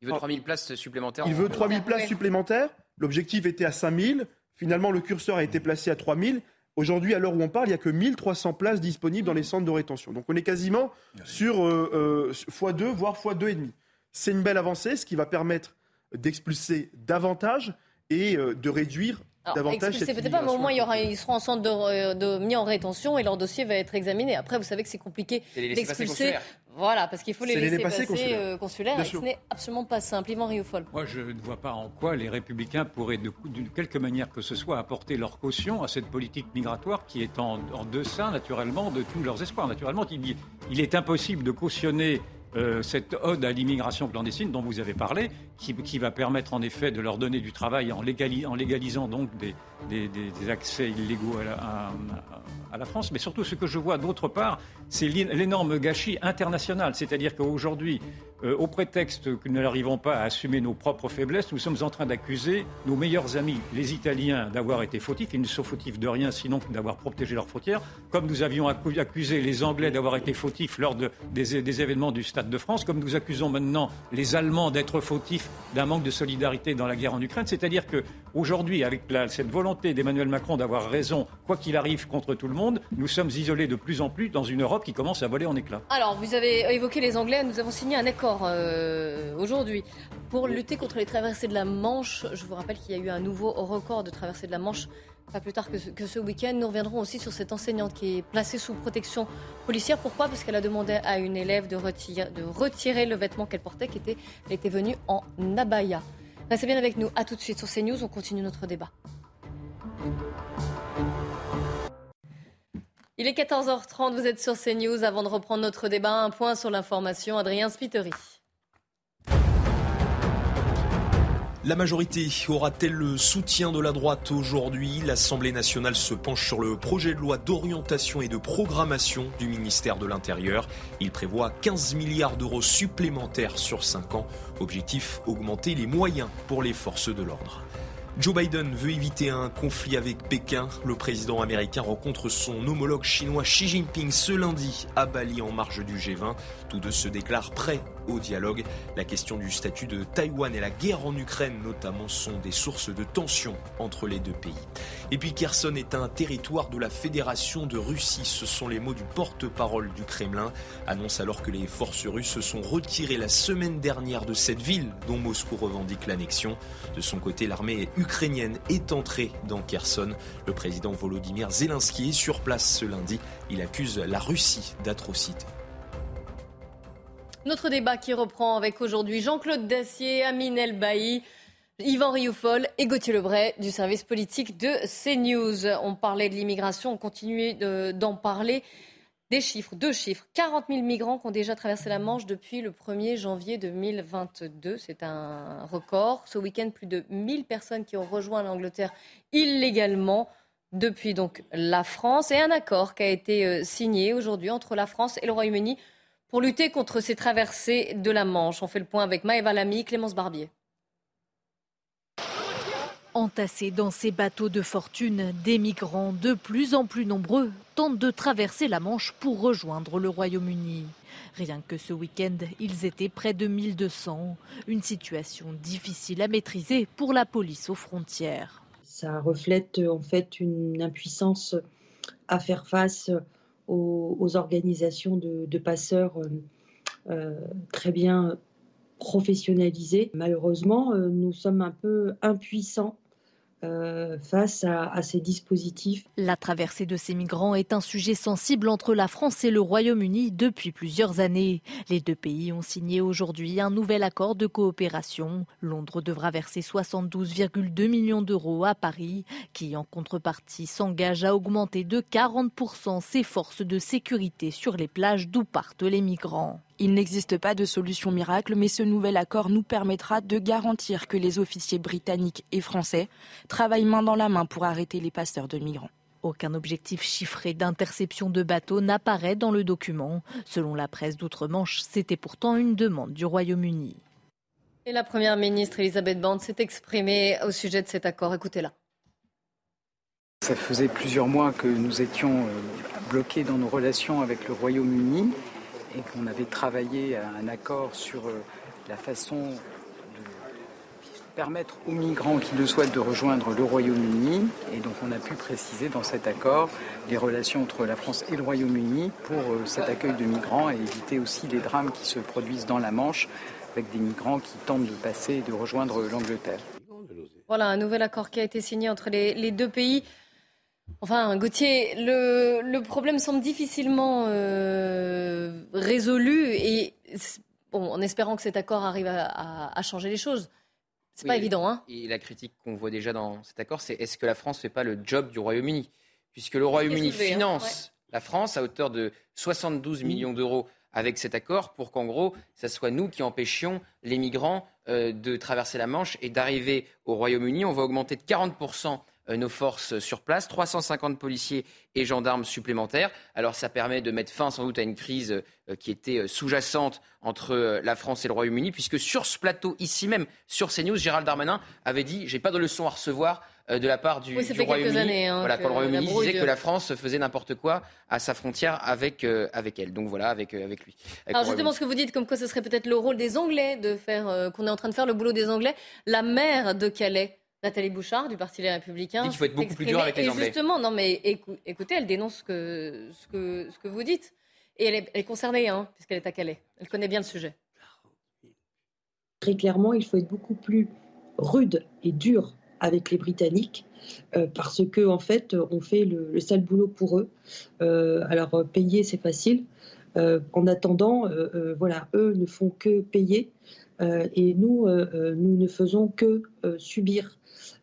Il veut 3000 places supplémentaires. Il veut 3000 places supplémentaires. L'objectif était à 5000. Finalement, le curseur a été placé à 3000. Aujourd'hui, à l'heure où on parle, il n'y a que 1300 places disponibles dans les centres de rétention. Donc on est quasiment sur euh, euh, x2, voire x2,5. C'est une belle avancée, ce qui va permettre d'expulser davantage et euh, de réduire davantage cette peut-être pas, mais au moins ils seront en centre de, mis en rétention et leur dossier va être examiné. Après, vous savez que c'est compliqué d'expulser. Voilà, parce qu'il faut les laisser passer, consulaires, et ce n'est absolument pas simple. Yvan Riofol. Moi, je ne vois pas en quoi les Républicains pourraient, d'une quelque manière que ce soit, apporter leur caution à cette politique migratoire qui est en, deçà, naturellement, de tous leurs espoirs. Naturellement, il, il est impossible de cautionner euh, cette ode à l'immigration clandestine dont vous avez parlé, qui, va permettre en effet de leur donner du travail en, légalisant donc des, accès illégaux à la, France. Mais surtout, ce que je vois d'autre part, c'est l'énorme gâchis international. C'est-à-dire qu'aujourd'hui, euh, au prétexte que nous n'arrivons pas à assumer nos propres faiblesses, nous sommes en train d'accuser nos meilleurs amis, les Italiens, d'avoir été fautifs. Ils ne sont fautifs de rien, sinon d'avoir protégé leurs frontières. Comme nous avions accusé les Anglais d'avoir été fautifs lors des, événements du Stade de France, comme nous accusons maintenant les Allemands d'être fautifs d'un manque de solidarité dans la guerre en Ukraine. C'est-à-dire qu'aujourd'hui, avec cette volonté d'Emmanuel Macron d'avoir raison, quoi qu'il arrive contre tout le monde, nous sommes isolés de plus en plus dans une Europe qui commence à voler en éclats. Alors, vous avez évoqué les Anglais. Nous avons signé un accord euh, aujourd'hui pour lutter contre les traversées de la Manche. Je vous rappelle qu'il y a eu un nouveau record de traversées de la Manche pas plus tard que ce, week-end. Nous reviendrons aussi sur cette enseignante qui est placée sous protection policière. Pourquoi? Parce qu'elle a demandé à une élève de retirer, le vêtement qu'elle portait, qui était, était venue en abaya. Restez bien avec nous. À tout de suite sur CNews. On continue notre débat. Il est 14h30, vous êtes sur CNews. Avant de reprendre notre débat, un point sur l'information. Adrien Spiteri. La majorité aura-t-elle le soutien de la droite aujourd'hui L'Assemblée nationale se penche sur le projet de loi d'orientation et de programmation du ministère de l'Intérieur. Il prévoit 15 milliards d'euros supplémentaires sur 5 ans. Objectif, augmenter les moyens pour les forces de l'ordre. Joe Biden veut éviter un conflit avec Pékin. Le président américain rencontre son homologue chinois Xi Jinping ce lundi à Bali en marge du G20. Tous deux se déclarent prêts au dialogue. La question du statut de Taïwan et la guerre en Ukraine notamment sont des sources de tension entre les deux pays. Et puis Kherson est un territoire de la Fédération de Russie. Ce sont les mots du porte-parole du Kremlin. Annonce alors que les forces russes se sont retirées la semaine dernière de cette ville dont Moscou revendique l'annexion. De son côté, l'armée ukrainienne est entrée dans Kherson. Le président Volodymyr Zelensky est sur place ce lundi. Il accuse la Russie d'atrocités. Notre débat qui reprend avec aujourd'hui Jean-Claude Dacier, Amine Elbaï, Yvan Rioufol et Gauthier Lebray du service politique de CNews. On parlait de l'immigration, on continue d'en parler. Des chiffres, deux chiffres. 40 000 migrants qui ont déjà traversé la Manche depuis le 1er janvier 2022. C'est un record. Ce week-end, plus de 1000 personnes qui ont rejoint l'Angleterre illégalement depuis donc la France. Et un accord qui a été euh, signé aujourd'hui entre la France et le Royaume-Uni pour lutter contre ces traversées de la Manche. On fait le point avec Maëva Lamy, Clémence Barbier. Entassés dans ces bateaux de fortune, des migrants de plus en plus nombreux tentent de traverser la Manche pour rejoindre le Royaume-Uni. Rien que ce week-end, ils étaient près de 1200. Une situation difficile à maîtriser pour la police aux frontières. Ça reflète en fait une impuissance à faire face aux, organisations de, passeurs euh, euh, très bien professionnalisées. Malheureusement, euh, nous sommes un peu impuissants euh, face à, ces dispositifs. La traversée de ces migrants est un sujet sensible entre la France et le Royaume-Uni depuis plusieurs années. Les deux pays ont signé aujourd'hui un nouvel accord de coopération. Londres devra verser 72,2 millions d'euros à Paris, qui en contrepartie s'engage à augmenter de 40% ses forces de sécurité sur les plages d'où partent les migrants. Il n'existe pas de solution miracle, mais ce nouvel accord nous permettra de garantir que les officiers britanniques et français travaillent main dans la main pour arrêter les passeurs de migrants. Aucun objectif chiffré d'interception de bateaux n'apparaît dans le document. Selon la presse d'outre-Manche, c'était pourtant une demande du Royaume-Uni. Et la Première ministre Elisabeth Borne s'est exprimée au sujet de cet accord. Écoutez-la. Ça faisait plusieurs mois que nous étions euh, bloqués dans nos relations avec le Royaume-Uni et qu'on avait travaillé à un accord sur euh, la façon de permettre aux migrants qui le souhaitent de rejoindre le Royaume-Uni. Et donc on a pu préciser dans cet accord les relations entre la France et le Royaume-Uni pour euh, cet accueil de migrants et éviter aussi les drames qui se produisent dans la Manche avec des migrants qui tentent de passer et de rejoindre l'Angleterre. Voilà un nouvel accord qui a été signé entre les deux pays. Enfin, Gauthier, le, problème semble difficilement euh, résolu et en espérant que cet accord arrive à, changer les choses. C'est pas évident. Hein et la critique qu'on voit déjà dans cet accord, c'est est-ce que la France ne fait pas le job du Royaume-Uni? Puisque le Royaume-Uni hein? finance la France à hauteur de 72 millions d'euros avec cet accord pour qu'en gros, ce soit nous qui empêchions les migrants euh, de traverser la Manche et d'arriver au Royaume-Uni. On va augmenter de 40 euh, nos forces sur place, 350 policiers et gendarmes supplémentaires. Alors ça permet de mettre fin sans doute à une crise euh, qui était euh, sous-jacente entre la France et le Royaume-Uni, puisque sur ce plateau, ici même, sur CNews, Gérald Darmanin avait dit j'ai pas de leçon à recevoir de la part du, Royaume-Uni. Hein, voilà, quand le Royaume-Uni disait que la France faisait n'importe quoi à sa frontière avec, avec elle. Donc voilà, avec, avec lui. Alors justement, ce que vous dites, comme quoi ce serait peut-être le rôle des Anglais de faire, qu'on est en train de faire le boulot des Anglais, la maire de Calais Nathalie Bouchard du Parti Les Républicains. Il faut être beaucoup plus dur avec les Anglais. Et justement, non mais écoutez, elle dénonce ce que, ce que, ce que vous dites. Et elle est, concernée, hein, puisqu'elle est à Calais. Elle connaît bien le sujet. Très clairement, il faut être beaucoup plus rude et dur avec les Britanniques euh, parce que en fait, on fait le, sale boulot pour eux. Euh, alors payer, c'est facile. en attendant, voilà, eux ne font que payer et nous, nous ne faisons que subir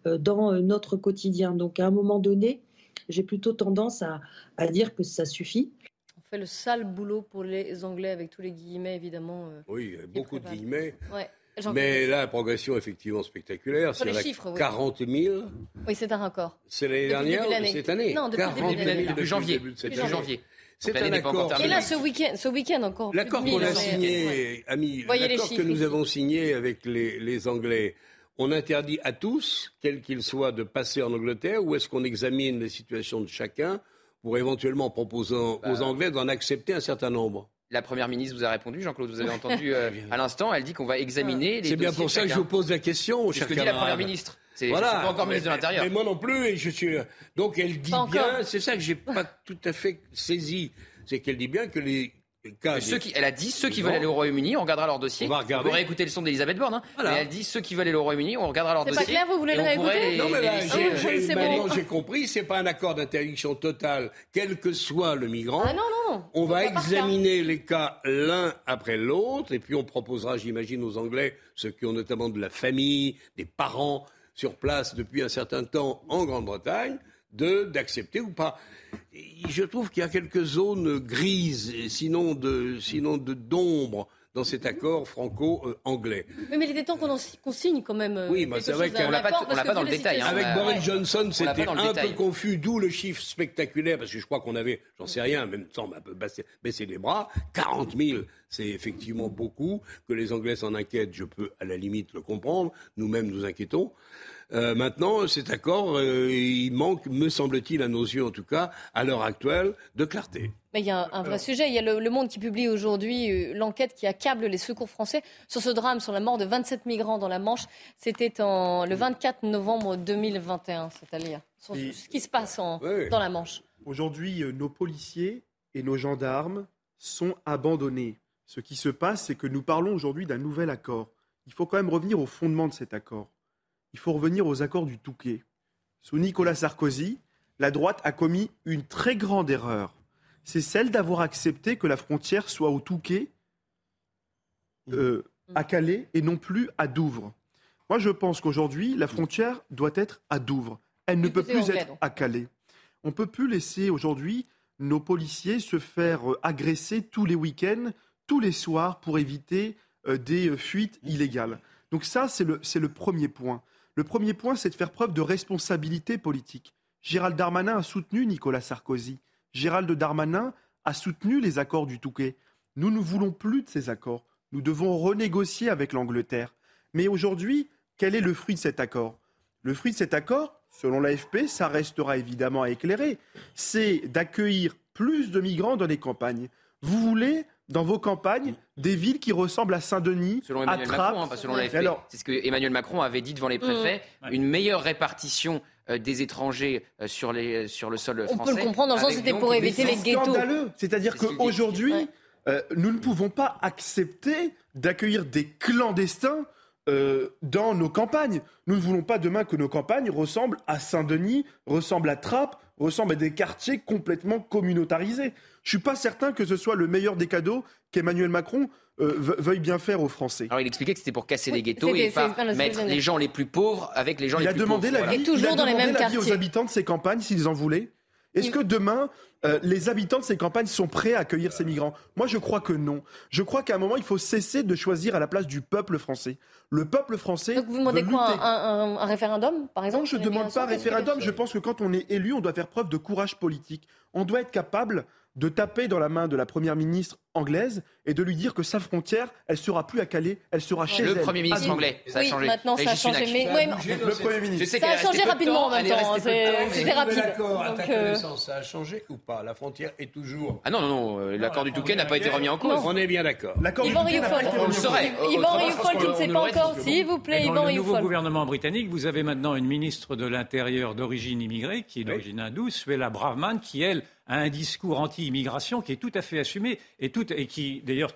dans notre quotidien. Donc à un moment donné, j'ai plutôt tendance à, à, dire que ça suffit. On fait le sale boulot pour les Anglais avec tous les guillemets, évidemment. oui, beaucoup de guillemets. Ouais. Mais là, progression effectivement spectaculaire. Sur les chiffres, 40 000. Oui, c'est un record. C'est l'année dernière ou cette année? Non, depuis 40 000 depuis janvier. Depuis janvier. C'est un accord. Et là, ce week-end, ce week-end encore. L'accord qu'on a signé, amis, l'accord que nous avons signé avec les, les Anglais, on interdit à tous, quels qu'ils soient, de passer en Angleterre ou est-ce qu'on examine les situations de chacun pour éventuellement proposer aux bah. Anglais d'en accepter un certain nombre? La Première ministre vous a répondu, Jean-Claude, vous avez entendu euh, à l'instant, elle dit qu'on va examiner les C'est bien pour ça que je vous pose la question, cher ce que dit la Première ministre. C'est voilà. pas encore ministre de l'Intérieur. Mais moi non plus, et je suis... Donc elle dit bien, c'est ça que j'ai pas tout à fait saisi, c'est qu'elle dit bien que les ceux qui, elle a dit ceux qui veulent aller au Royaume-uni, on regardera leur dossier. On va regarder. Vous écouter le son d'Elisabeth Borne. Hein. elle dit ceux qui veulent aller au Royaume-Uni, on regardera leur dossier. C'est pas clair, vous voulez le réécouter Non, mais là, j'ai compris, c'est pas un accord d'interdiction totale, quel que soit le migrant. Ah non, non, non. On va examiner les cas l'un après l'autre, et puis on proposera, j'imagine, aux Anglais, ceux qui ont notamment de la famille, des parents sur place depuis un certain temps en Grande-Bretagne, de d'accepter ou pas je trouve qu'il y a quelques zones grises, sinon de, sinon de d'ombre dans cet accord franco-anglais. mais il était temps qu'on signe quand même. Euh, oui, mais c'est vrai qu'on l'a pas, pas dans le détail. Hein. Avec Boris Johnson, c'était un peu confus, d'où le chiffre spectaculaire, parce que je crois qu'on avait, j'en sais rien, même sans baisser les bras, 40 000, c'est effectivement beaucoup. Que les Anglais s'en inquiètent, je peux à la limite le comprendre. Nous-mêmes nous inquiétons. Euh, maintenant, cet accord, euh, il manque, me semble-t-il, à nos yeux en tout cas, à l'heure actuelle, de clarté. Mais il y a un, vrai sujet. Il y a le, Monde qui publie aujourd'hui euh, l'enquête qui accable les secours français sur ce drame, sur la mort de 27 migrants dans la Manche. C'était le 24 novembre 2021, c'est-à-dire sur ce qui se passe dans la Manche. Aujourd'hui, nos policiers et nos gendarmes sont abandonnés. Ce qui se passe, c'est que nous parlons aujourd'hui d'un nouvel accord. Il faut quand même revenir au fondement de cet accord il faut revenir aux accords du Touquet. Sous Nicolas Sarkozy, la droite a commis une très grande erreur. C'est celle d'avoir accepté que la frontière soit au Touquet, euh, à Calais, et non plus à Douvres. Moi, je pense qu'aujourd'hui, la frontière doit être à Douvres. Elle ne peut plus être à Calais. On ne peut plus laisser aujourd'hui nos policiers se faire euh, agresser tous les week-ends, tous les soirs, pour éviter euh, des fuites illégales. Donc ça, c'est le premier point. Le premier point, c'est de faire preuve de responsabilité politique. Gérald Darmanin a soutenu Nicolas Sarkozy. Gérald Darmanin a soutenu les accords du Touquet. Nous ne voulons plus de ces accords. Nous devons renégocier avec l'Angleterre. Mais aujourd'hui, quel est le fruit de cet accord? Le fruit de cet accord, selon l'AFP, ça restera évidemment à éclairer, c'est d'accueillir plus de migrants dans les campagnes. Vous voulez dans vos campagnes des villes qui ressemblent à Saint-Denis, selon Emmanuel Macron, hein, pas selon l'AFP. C'est ce que Emmanuel Macron avait dit devant les préfets, mmh. une meilleure répartition euh, des étrangers euh, sur, les, sur le sol français. On peut le comprendre dans le sens c'était pour éviter les ghettos. C'est-à-dire qu'aujourd'hui, euh, nous ne pouvons pas accepter d'accueillir des clandestins dans nos campagnes. Nous ne voulons pas demain que nos campagnes ressemblent à Saint-Denis, ressemblent à Trappes, ressemblent à des quartiers complètement communautarisés. Je suis pas certain que ce soit le meilleur des cadeaux qu'Emmanuel Macron euh, veuille bien faire aux Français. Alors il expliquait que c'était pour casser les ghettos et pas mettre les gens les plus pauvres avec les gens les plus demandé pauvres. La vie, toujours il a dans demandé les mêmes la aux habitants de ces campagnes s'ils en voulaient. Est-ce que demain, euh, les habitants de ces campagnes sont prêts à accueillir ces migrants? Moi, je crois que non. Je crois qu'à un moment, il faut cesser de choisir à la place du peuple français. Le peuple français. Donc vous demandez quoi un, un, référendum, par exemple Non, je ne demande pas un référendum. Je pense que quand on est élu, on doit faire preuve de courage politique. On doit être capable de taper dans la main de la première ministre anglaise et de lui dire que sa frontière, elle sera plus à Calais, elle sera chez le elle. Le Premier ministre anglais, ça a oui, changé. maintenant ça a changé. Mais, le Premier ministre. Ça a changé rapidement en même temps. C'était rapide. D'accord, à ta euh, connaissance, ça a changé ou pas? La frontière est toujours. Ah non, non, non, euh, l'accord du Touquet n'a pas été remis en cause. On est bien d'accord. L'accord du Touquet n'a pas été remis en cause. Yvan Rioufol qui ne sait pas encore, s'il vous plaît, Yvan Rioufol. Dans le nouveau gouvernement britannique, vous avez maintenant une ministre de l'Intérieur d'origine immigrée, qui est d'origine hindoue, Suella Braverman, qui, elle, a un discours anti-immigration qui est tout à fait assumé et, tout, et qui, d'ailleurs,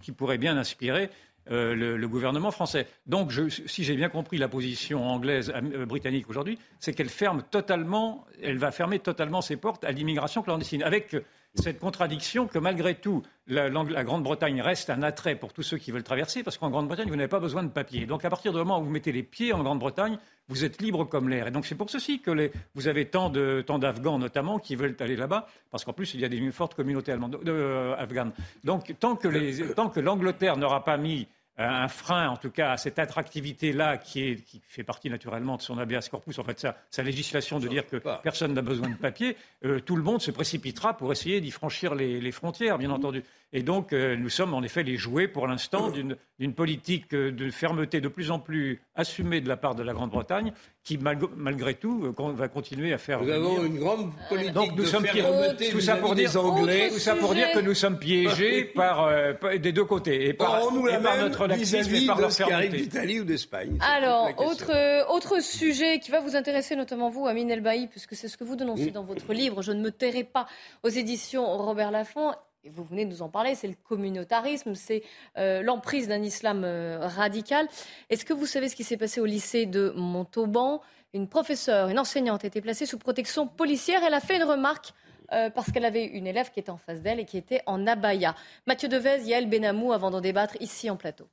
qui pourrait bien inspirer euh, le, gouvernement français. Donc, si j'ai bien compris la position anglaise, euh, britannique aujourd'hui, c'est qu'elle ferme totalement, elle va fermer totalement ses portes à l'immigration clandestine, avec cette contradiction que malgré tout, la, Grande-Bretagne reste un attrait pour tous ceux qui veulent traverser, parce qu'en Grande-Bretagne, vous n'avez pas besoin de papier. Donc à partir du moment où vous mettez les pieds en Grande-Bretagne, vous êtes libre comme l'air. Et donc c'est pour ceci que vous avez tant d'Afghans notamment qui veulent aller là-bas, parce qu'en plus il y a des fortes communautés allemandes, euh, afghanes. Donc tant que l'Angleterre n'aura pas mis un frein, en tout cas, à cette attractivité-là qui, fait partie naturellement de son habeas corpus, en fait, sa, législation de dire que personne n'a besoin de papier, euh, tout le monde se précipitera pour essayer d'y franchir les, frontières, bien entendu. Et donc, euh, nous sommes en effet les jouets, pour l'instant, d'une politique euh, de fermeté de plus en plus assumée de la part de la Grande-Bretagne, qui, malgré tout, va continuer à faire. Nous avons une grande politique donc, nous de sommes fermeté tout ça pour dire, Anglais. Tout ça pour dire que nous sommes piégés par, des deux côtés, et par, nous et par notre laxisme et par leur fermeté. d'Italie ou d'Espagne. Alors, autre, autre sujet qui va vous intéresser, notamment vous, Amine Elbaï, puisque c'est ce que vous dénoncez dans votre livre, Je ne me tairai pas, aux éditions Robert Laffont vous venez de nous en parler, c'est le communautarisme, c'est euh, l'emprise d'un islam euh, radical. Est-ce que vous savez ce qui s'est passé au lycée de Montauban? Une professeure, une enseignante a été placée sous protection policière. Elle a fait une remarque euh, parce qu'elle avait une élève qui était en face d'elle et qui était en abaya. Mathieu Devez, Yael Benamou, avant d'en débattre ici en plateau.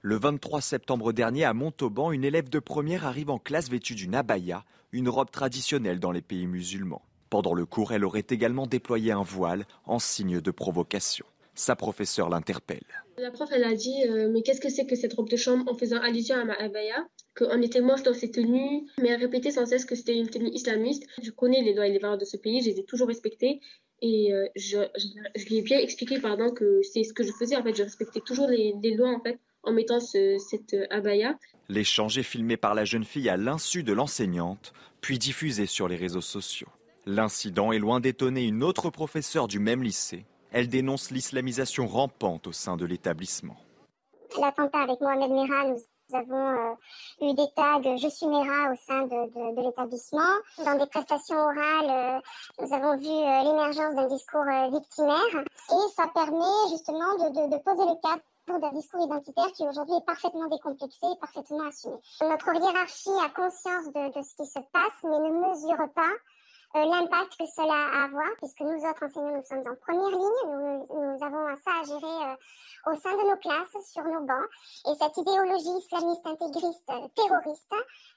Le 23 septembre dernier, à Montauban, une élève de première arrive en classe vêtue d'une abaya, une robe traditionnelle dans les pays musulmans. Pendant le cours, elle aurait également déployé un voile en signe de provocation. Sa professeure l'interpelle. La prof, elle a dit euh, Mais qu'est-ce que c'est que cette robe de chambre en faisant allusion à ma abaya Qu'on était moche dans ces tenues. Mais elle répétait sans cesse que c'était une tenue islamiste. Je connais les lois et les valeurs de ce pays, je les ai toujours respectées. Et euh, je, lui ai bien expliqué pardon, que c'est ce que je faisais. En fait, je respectais toujours les, lois en, fait, en mettant cette euh, abaya. L'échange est filmé par la jeune fille à l'insu de l'enseignante, puis diffusé sur les réseaux sociaux. L'incident est loin d'étonner une autre professeure du même lycée. Elle dénonce l'islamisation rampante au sein de l'établissement. L'attentat avec Mohamed Merah, nous avons euh, eu des tags Je suis Mera au sein de, l'établissement. Dans des prestations orales, euh, nous avons vu euh, l'émergence d'un discours victimaire et ça permet justement de, poser le cadre d'un discours identitaire qui aujourd'hui est parfaitement décomplexé et parfaitement assumé. Notre hiérarchie a conscience de, ce qui se passe mais ne mesure pas euh, l'impact que cela a à avoir, puisque nous autres enseignants, nous sommes en première ligne, nous, avons ça à gérer euh, au sein de nos classes, sur nos bancs, et cette idéologie islamiste intégriste euh, terroriste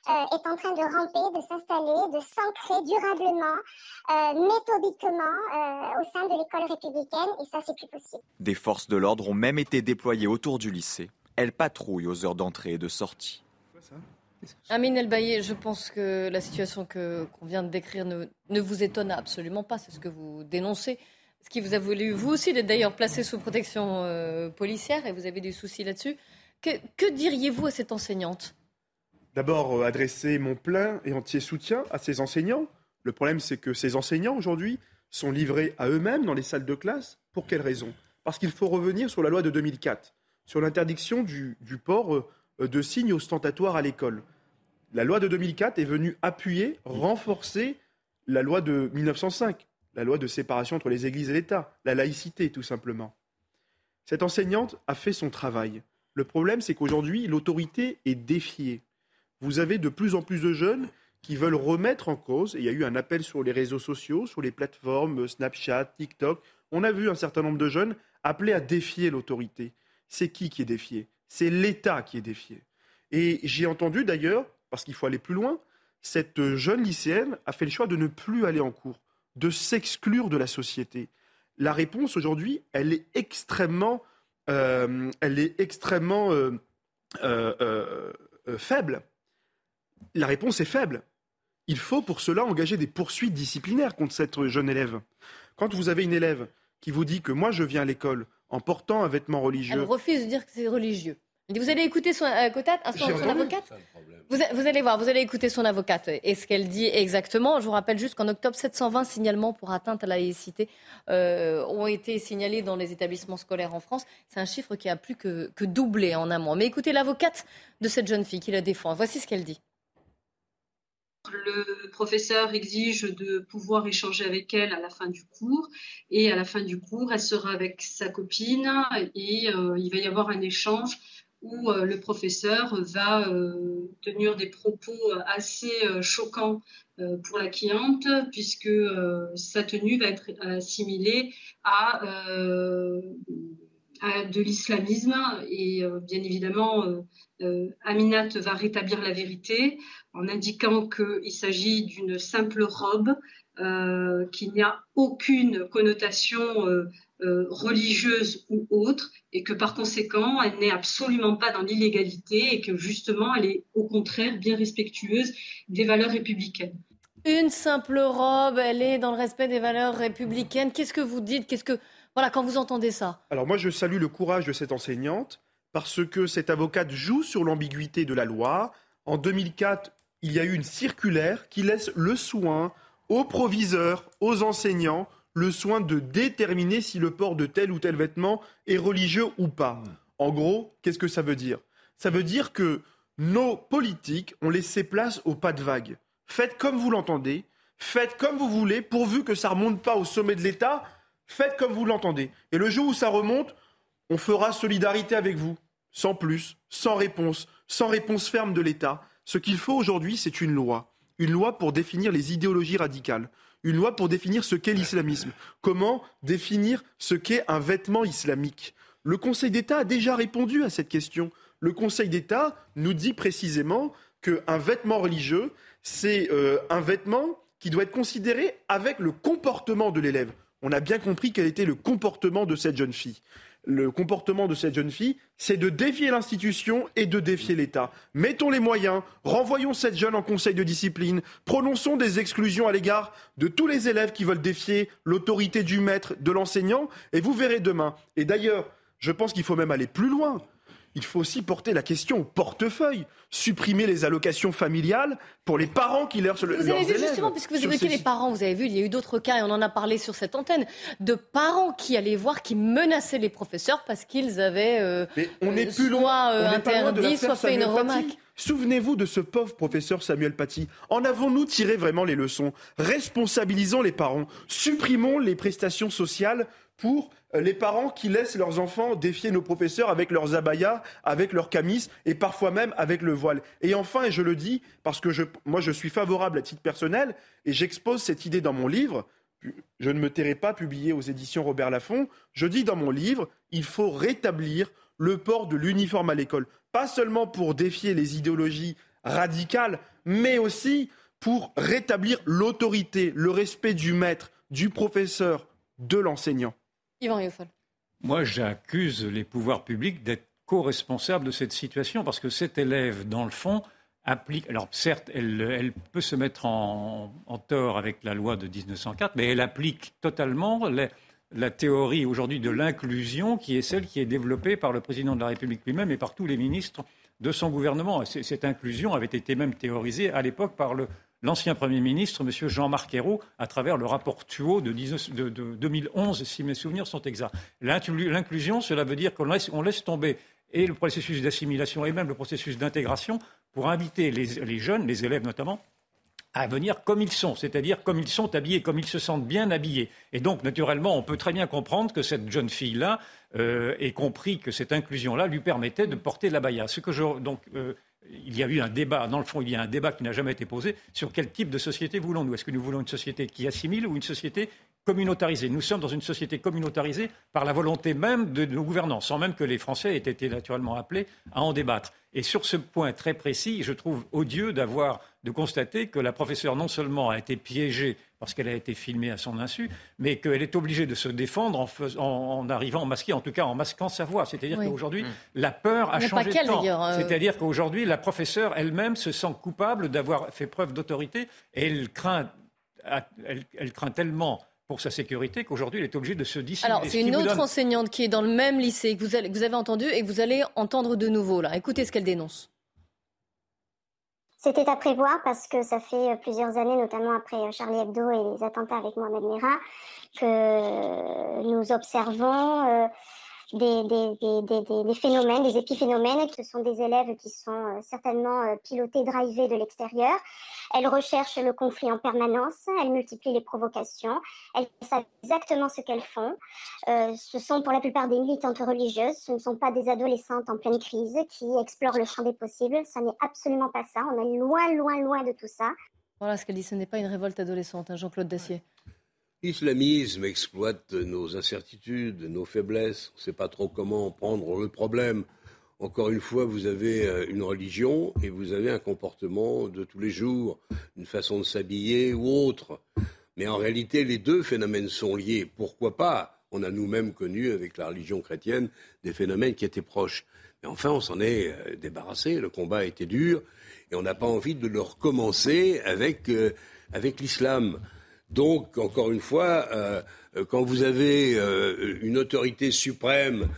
est en train de ramper, de s'installer, de s'ancrer durablement, méthodiquement au sein de l'école républicaine, et ça, c'est plus possible. Des forces de l'ordre ont même été déployées autour du lycée. Elles patrouillent aux heures d'entrée et de sortie. Amine Elbaye, je pense que la situation qu'on vient de décrire ne, vous étonne absolument pas. C'est ce que vous dénoncez. Ce qui vous a voulu, vous aussi, d'être d'ailleurs placé sous protection euh, policière et vous avez des soucis là-dessus. Que, que diriez-vous à cette enseignante? D'abord, euh, adresser mon plein et entier soutien à ces enseignants. Le problème, c'est que ces enseignants, aujourd'hui, sont livrés à eux-mêmes dans les salles de classe. Pour quelle raison? Parce qu'il faut revenir sur la loi de 2004, sur l'interdiction du, du port. Euh, de signes ostentatoires à l'école. La loi de 2004 est venue appuyer, renforcer la loi de 1905, la loi de séparation entre les églises et l'État, la laïcité tout simplement. Cette enseignante a fait son travail. Le problème, c'est qu'aujourd'hui, l'autorité est défiée. Vous avez de plus en plus de jeunes qui veulent remettre en cause, et il y a eu un appel sur les réseaux sociaux, sur les plateformes Snapchat, TikTok, on a vu un certain nombre de jeunes appeler à défier l'autorité. C'est qui qui est défié? C'est l'État qui est défié. Et j'ai entendu d'ailleurs, parce qu'il faut aller plus loin, cette jeune lycéenne a fait le choix de ne plus aller en cours, de s'exclure de la société. La réponse aujourd'hui, elle est extrêmement, euh, euh, euh, faible. La réponse est faible. Il faut pour cela engager des poursuites disciplinaires contre cette jeune élève. Quand vous avez une élève qui vous dit que moi je viens à l'école en portant un vêtement religieux. Elle refuse de dire que c'est religieux. Vous allez écouter son, euh, son avocate vous, vous, allez voir, vous allez écouter son avocate et ce qu'elle dit exactement. Je vous rappelle juste qu'en octobre, 720 signalements pour atteinte à la laïcité euh, ont été signalés dans les établissements scolaires en France. C'est un chiffre qui a plus que, que doublé en un mois. Mais écoutez l'avocate de cette jeune fille qui la défend. Voici ce qu'elle dit. Le professeur exige de pouvoir échanger avec elle à la fin du cours et à la fin du cours, elle sera avec sa copine et euh, il va y avoir un échange où le professeur va tenir des propos assez choquants pour la cliente, puisque sa tenue va être assimilée à de l'islamisme. Et bien évidemment, Aminat va rétablir la vérité en indiquant qu'il s'agit d'une simple robe, qu'il n'y a aucune connotation euh, religieuse ou autre, et que par conséquent, elle n'est absolument pas dans l'illégalité et que justement, elle est au contraire bien respectueuse des valeurs républicaines. Une simple robe, elle est dans le respect des valeurs républicaines. Qu'est-ce que vous dites? Qu'est-ce que voilà quand vous entendez ça? Alors moi, je salue le courage de cette enseignante parce que cette avocate joue sur l'ambiguïté de la loi. En 2004, il y a eu une circulaire qui laisse le soin aux proviseurs, aux enseignants le soin de déterminer si le port de tel ou tel vêtement est religieux ou pas. En gros, qu'est-ce que ça veut dire? Ça veut dire que nos politiques ont laissé place au pas de vague. Faites comme vous l'entendez, faites comme vous voulez, pourvu que ça ne remonte pas au sommet de l'État, faites comme vous l'entendez. Et le jour où ça remonte, on fera solidarité avec vous, sans plus, sans réponse, sans réponse ferme de l'État. Ce qu'il faut aujourd'hui, c'est une loi. Une loi pour définir les idéologies radicales une loi pour définir ce qu'est l'islamisme. Comment définir ce qu'est un vêtement islamique? Le Conseil d'État a déjà répondu à cette question. Le Conseil d'État nous dit précisément qu'un vêtement religieux, c'est euh, un vêtement qui doit être considéré avec le comportement de l'élève. On a bien compris quel était le comportement de cette jeune fille le comportement de cette jeune fille, c'est de défier l'institution et de défier l'État. Mettons les moyens, renvoyons cette jeune en conseil de discipline, prononçons des exclusions à l'égard de tous les élèves qui veulent défier l'autorité du maître, de l'enseignant, et vous verrez demain. Et d'ailleurs, je pense qu'il faut même aller plus loin il faut aussi porter la question au portefeuille, supprimer les allocations familiales pour les parents qui leur Vous avez vu justement, puisque vous évoquez les parents, vous avez vu, il y a eu d'autres cas et on en a parlé sur cette antenne de parents qui allaient voir, qui menaçaient les professeurs parce qu'ils avaient euh, on est euh, plus soit euh, interdit, soit fait une remarque. Souvenez-vous de ce pauvre professeur Samuel Paty. En avons-nous tiré vraiment les leçons? Responsabilisons les parents, supprimons les prestations sociales pour euh, les parents qui laissent leurs enfants défier nos professeurs avec leurs abayas, avec leurs camis et parfois même avec le voile. Et enfin, et je le dis parce que moi je suis favorable à titre personnel et j'expose cette idée dans mon livre, je ne me tairai pas publié aux éditions Robert Laffont, je dis dans mon livre, il faut rétablir le port de l'uniforme à l'école, pas seulement pour défier les idéologies radicales, mais aussi pour rétablir l'autorité, le respect du maître, du professeur, de l'enseignant. Moi, j'accuse les pouvoirs publics d'être co-responsables de cette situation parce que cet élève, dans le fond, applique. Alors, certes, elle, peut se mettre en, tort avec la loi de 1904, mais elle applique totalement la théorie aujourd'hui de l'inclusion qui est celle qui est développée par le président de la République lui-même et par tous les ministres de son gouvernement. Cette inclusion avait été même théorisée à l'époque par le l'ancien Premier ministre, M. Jean-Marc Ayrault, à travers le rapport TUO de, 2011, si mes souvenirs sont exacts. L'inclusion, cela veut dire qu'on laisse, tomber et le processus d'assimilation et même le processus d'intégration pour inviter les, jeunes, les élèves notamment, à venir comme ils sont, c'est-à-dire comme ils sont habillés, comme ils se sentent bien habillés. Et donc, naturellement, on peut très bien comprendre que cette jeune fille-là euh, ait compris que cette inclusion-là lui permettait de porter la baya. Ce que je, donc, euh, il y a eu un débat, dans le fond, il y a un débat qui n'a jamais été posé sur quel type de société voulons-nous. Est-ce que nous voulons une société qui assimile ou une société communautarisée Nous sommes dans une société communautarisée par la volonté même de nos gouvernants, sans même que les Français aient été naturellement appelés à en débattre. Et sur ce point très précis, je trouve odieux d'avoir de constater que la professeure non seulement a été piégée parce qu'elle a été filmée à son insu, mais qu'elle est obligée de se défendre en, arrivant masquée, en tout cas en masquant sa voix. C'est-à-dire qu'aujourd'hui, mmh. la peur a changé de temps. Euh. C'est-à-dire qu'aujourd'hui, la professeure elle-même se sent coupable d'avoir fait preuve d'autorité et elle craint, elle craint tellement pour sa sécurité qu'aujourd'hui, il est obligé de se dissimuler. Alors, c'est une autre enseignante qui est dans le même lycée que vous, avez, vous avez entendu et que vous allez entendre de nouveau. Là. Écoutez ce qu'elle dénonce. C'était à prévoir parce que ça fait plusieurs années, notamment après Charlie Hebdo et les attentats avec Mohamed Merah, que nous observons euh, des, des, phénomènes, des épiphénomènes. Ce sont des élèves qui sont euh, certainement euh, pilotés, drivés de l'extérieur. Elles recherchent le conflit en permanence, elles multiplient les provocations, elles savent exactement ce qu'elles font. Euh, ce sont pour la plupart des militantes religieuses, ce ne sont pas des adolescentes en pleine crise qui explorent le champ des possibles, ce n'est absolument pas ça, on est loin, loin, loin de tout ça. Voilà ce qu'elle dit, ce n'est pas une révolte adolescente, hein, Jean-Claude Dacier. L'islamisme exploite nos incertitudes, nos faiblesses. On ne sait pas trop comment prendre le problème. Encore une fois, vous avez euh, une religion et vous avez un comportement de tous les jours, une façon de s'habiller ou autre. Mais en réalité, les deux phénomènes sont liés. Pourquoi pas? On a nous-mêmes connu avec la religion chrétienne des phénomènes qui étaient proches. Mais enfin, on s'en est euh, débarrassé. Le combat a été dur et on n'a pas envie de le recommencer avec, euh, avec l'islam. Donc, encore une fois, quand vous avez une autorité suprême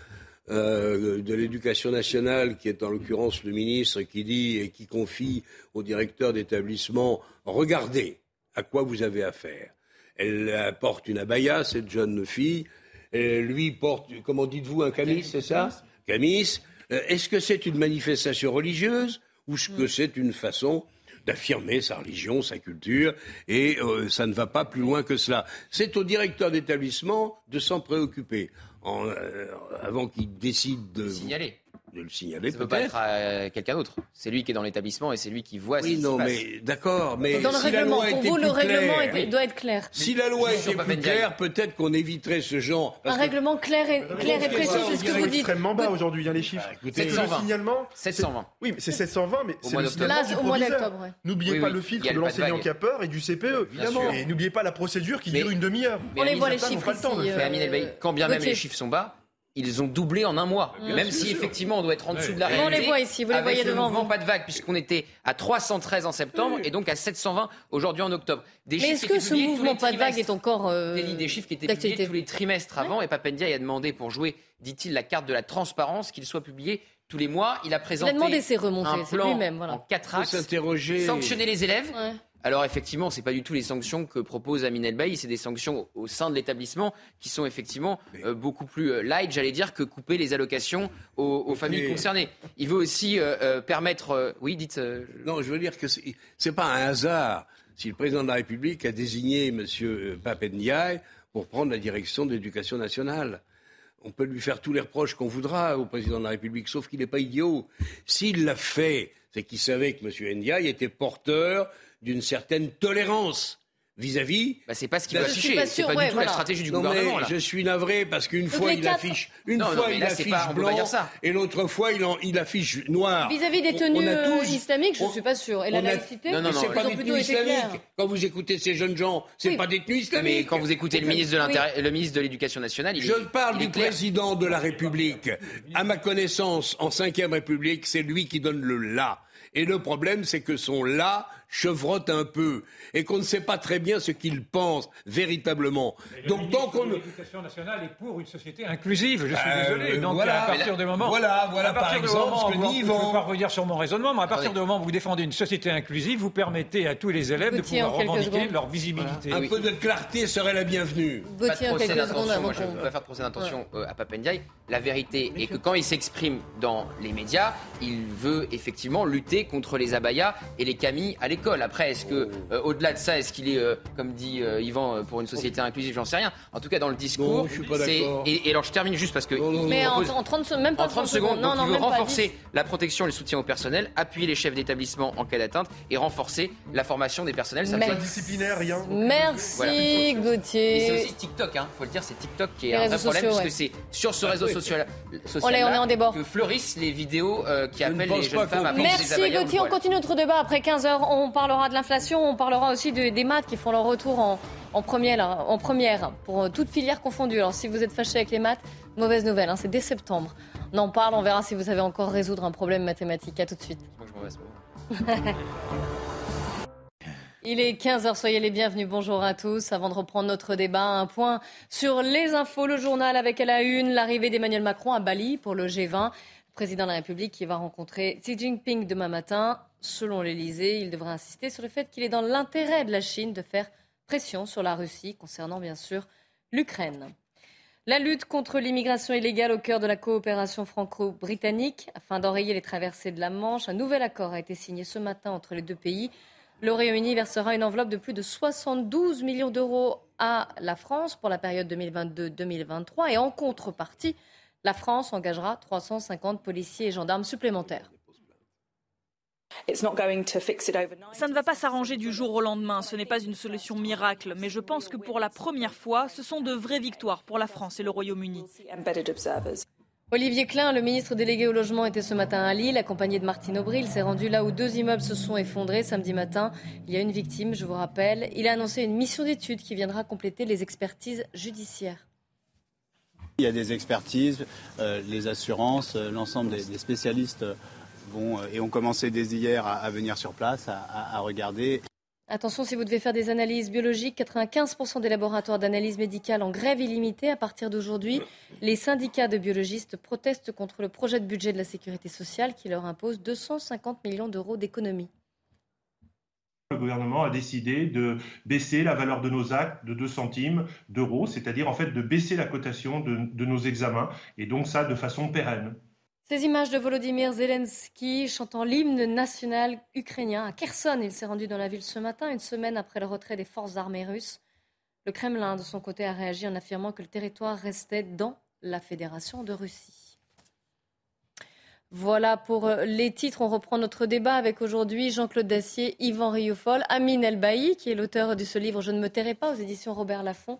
euh, de l'éducation nationale, qui est en l'occurrence le ministre, qui dit et qui confie au directeur d'établissement, regardez à quoi vous avez affaire. Elle porte une abaya, cette jeune fille. Et lui porte, comment dites-vous, un camis, c'est ça Camis. Est-ce que c'est une manifestation religieuse ou est-ce que c'est une façon d'affirmer sa religion, sa culture, et euh, ça ne va pas plus loin que cela. C'est au directeur d'établissement de s'en préoccuper, en, euh, avant qu'il décide de... Signaler de le signaler. Ça peut pas être à quelqu'un d'autre. C'est lui qui est dans l'établissement et c'est lui qui voit. Oui, non, mais d'accord, mais dans le si règlement, la loi pour vous, le règlement doit être clair. Si la loi était plus claire, peut-être qu'on éviterait ce genre. Un règlement clair et, clair et précis, c'est ce que vous dites. extrêmement bas aujourd'hui, hein, les chiffres. Bah, c'est le signalement. 720. Oui, mais c'est 720, mais c'est le signalement du proviseur. N'oubliez pas le filtre de l'enseignant qui a peur et du CPE, évidemment. Et n'oubliez pas la procédure qui dure une demi-heure. On les voit les chiffres ici. Euh, quand bien même les chiffres sont bas, ils ont doublé en un mois. Même si effectivement on doit être en dessous de la réalité. On les voit ici, vous les voyez devant vous. pas de vague puisqu'on était à 313 en septembre et donc à 720 aujourd'hui en octobre. Des Mais est-ce que ce mouvement pas de vague est encore euh, des, chiffres qui étaient publiés tous les trimestres avant et Papendia a demandé pour jouer, dit-il, la carte de la transparence qu'il soit publié tous les mois. Il a présenté il a demandé ses remontées, un plan même, voilà. en quatre axes. Sanctionner les élèves. Alors effectivement, ce n'est pas du tout les sanctions que propose Amin Elbaï, c'est des sanctions au sein de l'établissement qui sont effectivement euh, beaucoup plus euh, light, j'allais dire, que couper les allocations aux, familles concernées. Il veut aussi euh, permettre... oui, dites... Non, je veux dire que ce n'est pas un hasard si le président de la République a désigné M. Papendiaï pour prendre la direction de l'éducation nationale. On peut lui faire tous les reproches qu'on voudra au président de la République, sauf qu'il n'est pas idiot. S'il l'a fait, c'est qu'il savait que M. Ndiaye était porteur d'une certaine tolérance vis-à-vis. Bah, c'est pas ce qu'il va afficher. C'est pas du tout la stratégie du gouvernement. Je suis navré parce qu'une fois il affiche, une fois il affiche blanc et l'autre fois il, il, affiche noir. Vis-à-vis des tenues euh, islamiques, je ne suis pas sûr. Et la laïcité, non, non, non, c'est pas des tenues islamiques. Quand vous écoutez ces jeunes gens, c'est oui. pas des tenues islamiques. Mais quand vous écoutez le ministre de l'Intérieur, le ministre de l'Éducation nationale, il je parle du président de la République. À ma connaissance, en cinquième République, c'est lui qui donne le là. Et le problème, c'est que son là chevrotte un peu et qu'on ne sait pas très bien ce qu'il pense véritablement. Donc tant qu'on l'éducation nationale est pour une société inclusive, je suis euh, désolé. Donc voilà, à partir du moment voilà, voilà par exemple ce que dit Yvan. Je ne pas revenir sur mon raisonnement, mais à partir du moment où vous défendez une société inclusive, vous permettez à tous les élèves de pouvoir revendiquer leur visibilité. Un peu de clarté serait la bienvenue. Pas de procès d'intention, moi je ne veux pas faire de procès d'intention euh, à Papendiaï. La vérité est que quand il s'exprime dans les médias, il veut effectivement lutter contre les abayas et les camis à l'école. Après, est-ce que, euh, au-delà de ça, est-ce qu'il est, euh, comme dit euh, Yvan, pour une société inclusive J'en sais rien. En tout cas, dans le discours, c'est. Et, alors, je termine juste parce que. mais en, 30, même pas en 30 secondes, non, il veut renforcer la protection et le soutien au personnel, appuyer les chefs d'établissement en cas d'atteinte et renforcer la formation des personnels. Ça pas disciplinaire, rien. Merci Gauthier. Et c'est aussi TikTok, hein. faut le dire, c'est TikTok qui est un vrai problème parce que c'est sur ce réseau social, on est en débat. que fleurissent les vidéos qui appellent les jeunes femmes à Merci Gauthier, on continue notre débat après 15h. On parlera de l'inflation, on parlera aussi des maths qui font leur retour en, première, en première, pour toute filière confondue. Alors si vous êtes fâché avec les maths, mauvaise nouvelle, hein, c'est dès septembre. On en parle, on verra si vous savez encore résoudre un problème mathématique. À tout de suite. Il est 15h, soyez les bienvenus. Bonjour à tous. Avant de reprendre notre débat, un point sur les infos. Le journal avec à la une l'arrivée d'Emmanuel Macron à Bali pour le G20. Le président de la République qui va rencontrer Xi Jinping demain matin. Selon l'Elysée, il devrait insister sur le fait qu'il est dans l'intérêt de la Chine de faire pression sur la Russie concernant bien sûr l'Ukraine. La lutte contre l'immigration illégale au cœur de la coopération franco-britannique. Afin d'enrayer les traversées de la Manche, un nouvel accord a été signé ce matin entre les deux pays. Le Royaume-Uni versera une enveloppe de plus de 72 millions d'euros à la France pour la période 2022-2023 et en contrepartie, la France engagera 350 policiers et gendarmes supplémentaires. Ça ne va pas s'arranger du jour au lendemain, ce n'est pas une solution miracle, mais je pense que pour la première fois, ce sont de vraies victoires pour la France et le Royaume-Uni. Olivier Klein, le ministre délégué au logement, était ce matin à Lille, accompagné de Martine Aubry. Il s'est rendu là où deux immeubles se sont effondrés samedi matin. Il y a une victime, je vous rappelle. Il a annoncé une mission d'étude qui viendra compléter les expertises judiciaires. Il y a des expertises, euh, les assurances, euh, l'ensemble des, spécialistes euh, vont et ont commencé dès hier à, venir sur place, à regarder. Attention, si vous devez faire des analyses biologiques, 95% des laboratoires d'analyse médicale en grève illimitée à partir d'aujourd'hui. Les syndicats de biologistes protestent contre le projet de budget de la sécurité sociale qui leur impose 250 millions d'euros d'économies. Le gouvernement a décidé de baisser la valeur de nos actes de 2 centimes d'euros, c'est-à-dire en fait de baisser la cotation de, de nos examens, et donc ça de façon pérenne. Ces images de Volodymyr Zelensky chantant l'hymne national ukrainien à Kherson. Il s'est rendu dans la ville ce matin, une semaine après le retrait des forces armées russes. Le Kremlin, de son côté, a réagi en affirmant que le territoire restait dans la Fédération de Russie. Voilà pour euh, les titres. On reprend notre débat avec aujourd'hui Jean-Claude Dacier, Yvan Rioufol, Amine Elbaï, qui est l'auteur de ce livre Je ne me tairai pas aux éditions Robert Laffont.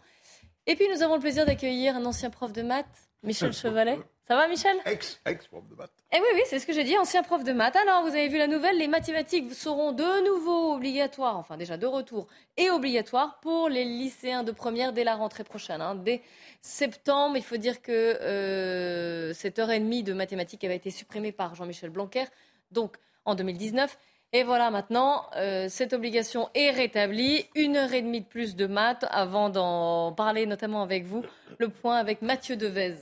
Et puis nous avons le plaisir d'accueillir un ancien prof de maths, Michel Chevalet. Ça va, Michel Ex, ex prof de maths. Eh oui, oui, c'est ce que j'ai dit, ancien prof de maths. Alors, vous avez vu la nouvelle, les mathématiques seront de nouveau obligatoires, enfin déjà de retour, et obligatoires pour les lycéens de première dès la rentrée prochaine. Hein. Dès septembre, il faut dire que euh, cette heure et demie de mathématiques avait été supprimée par Jean-Michel Blanquer, donc en 2019. Et voilà, maintenant, euh, cette obligation est rétablie. Une heure et demie de plus de maths avant d'en parler notamment avec vous. Le point avec Mathieu Devez.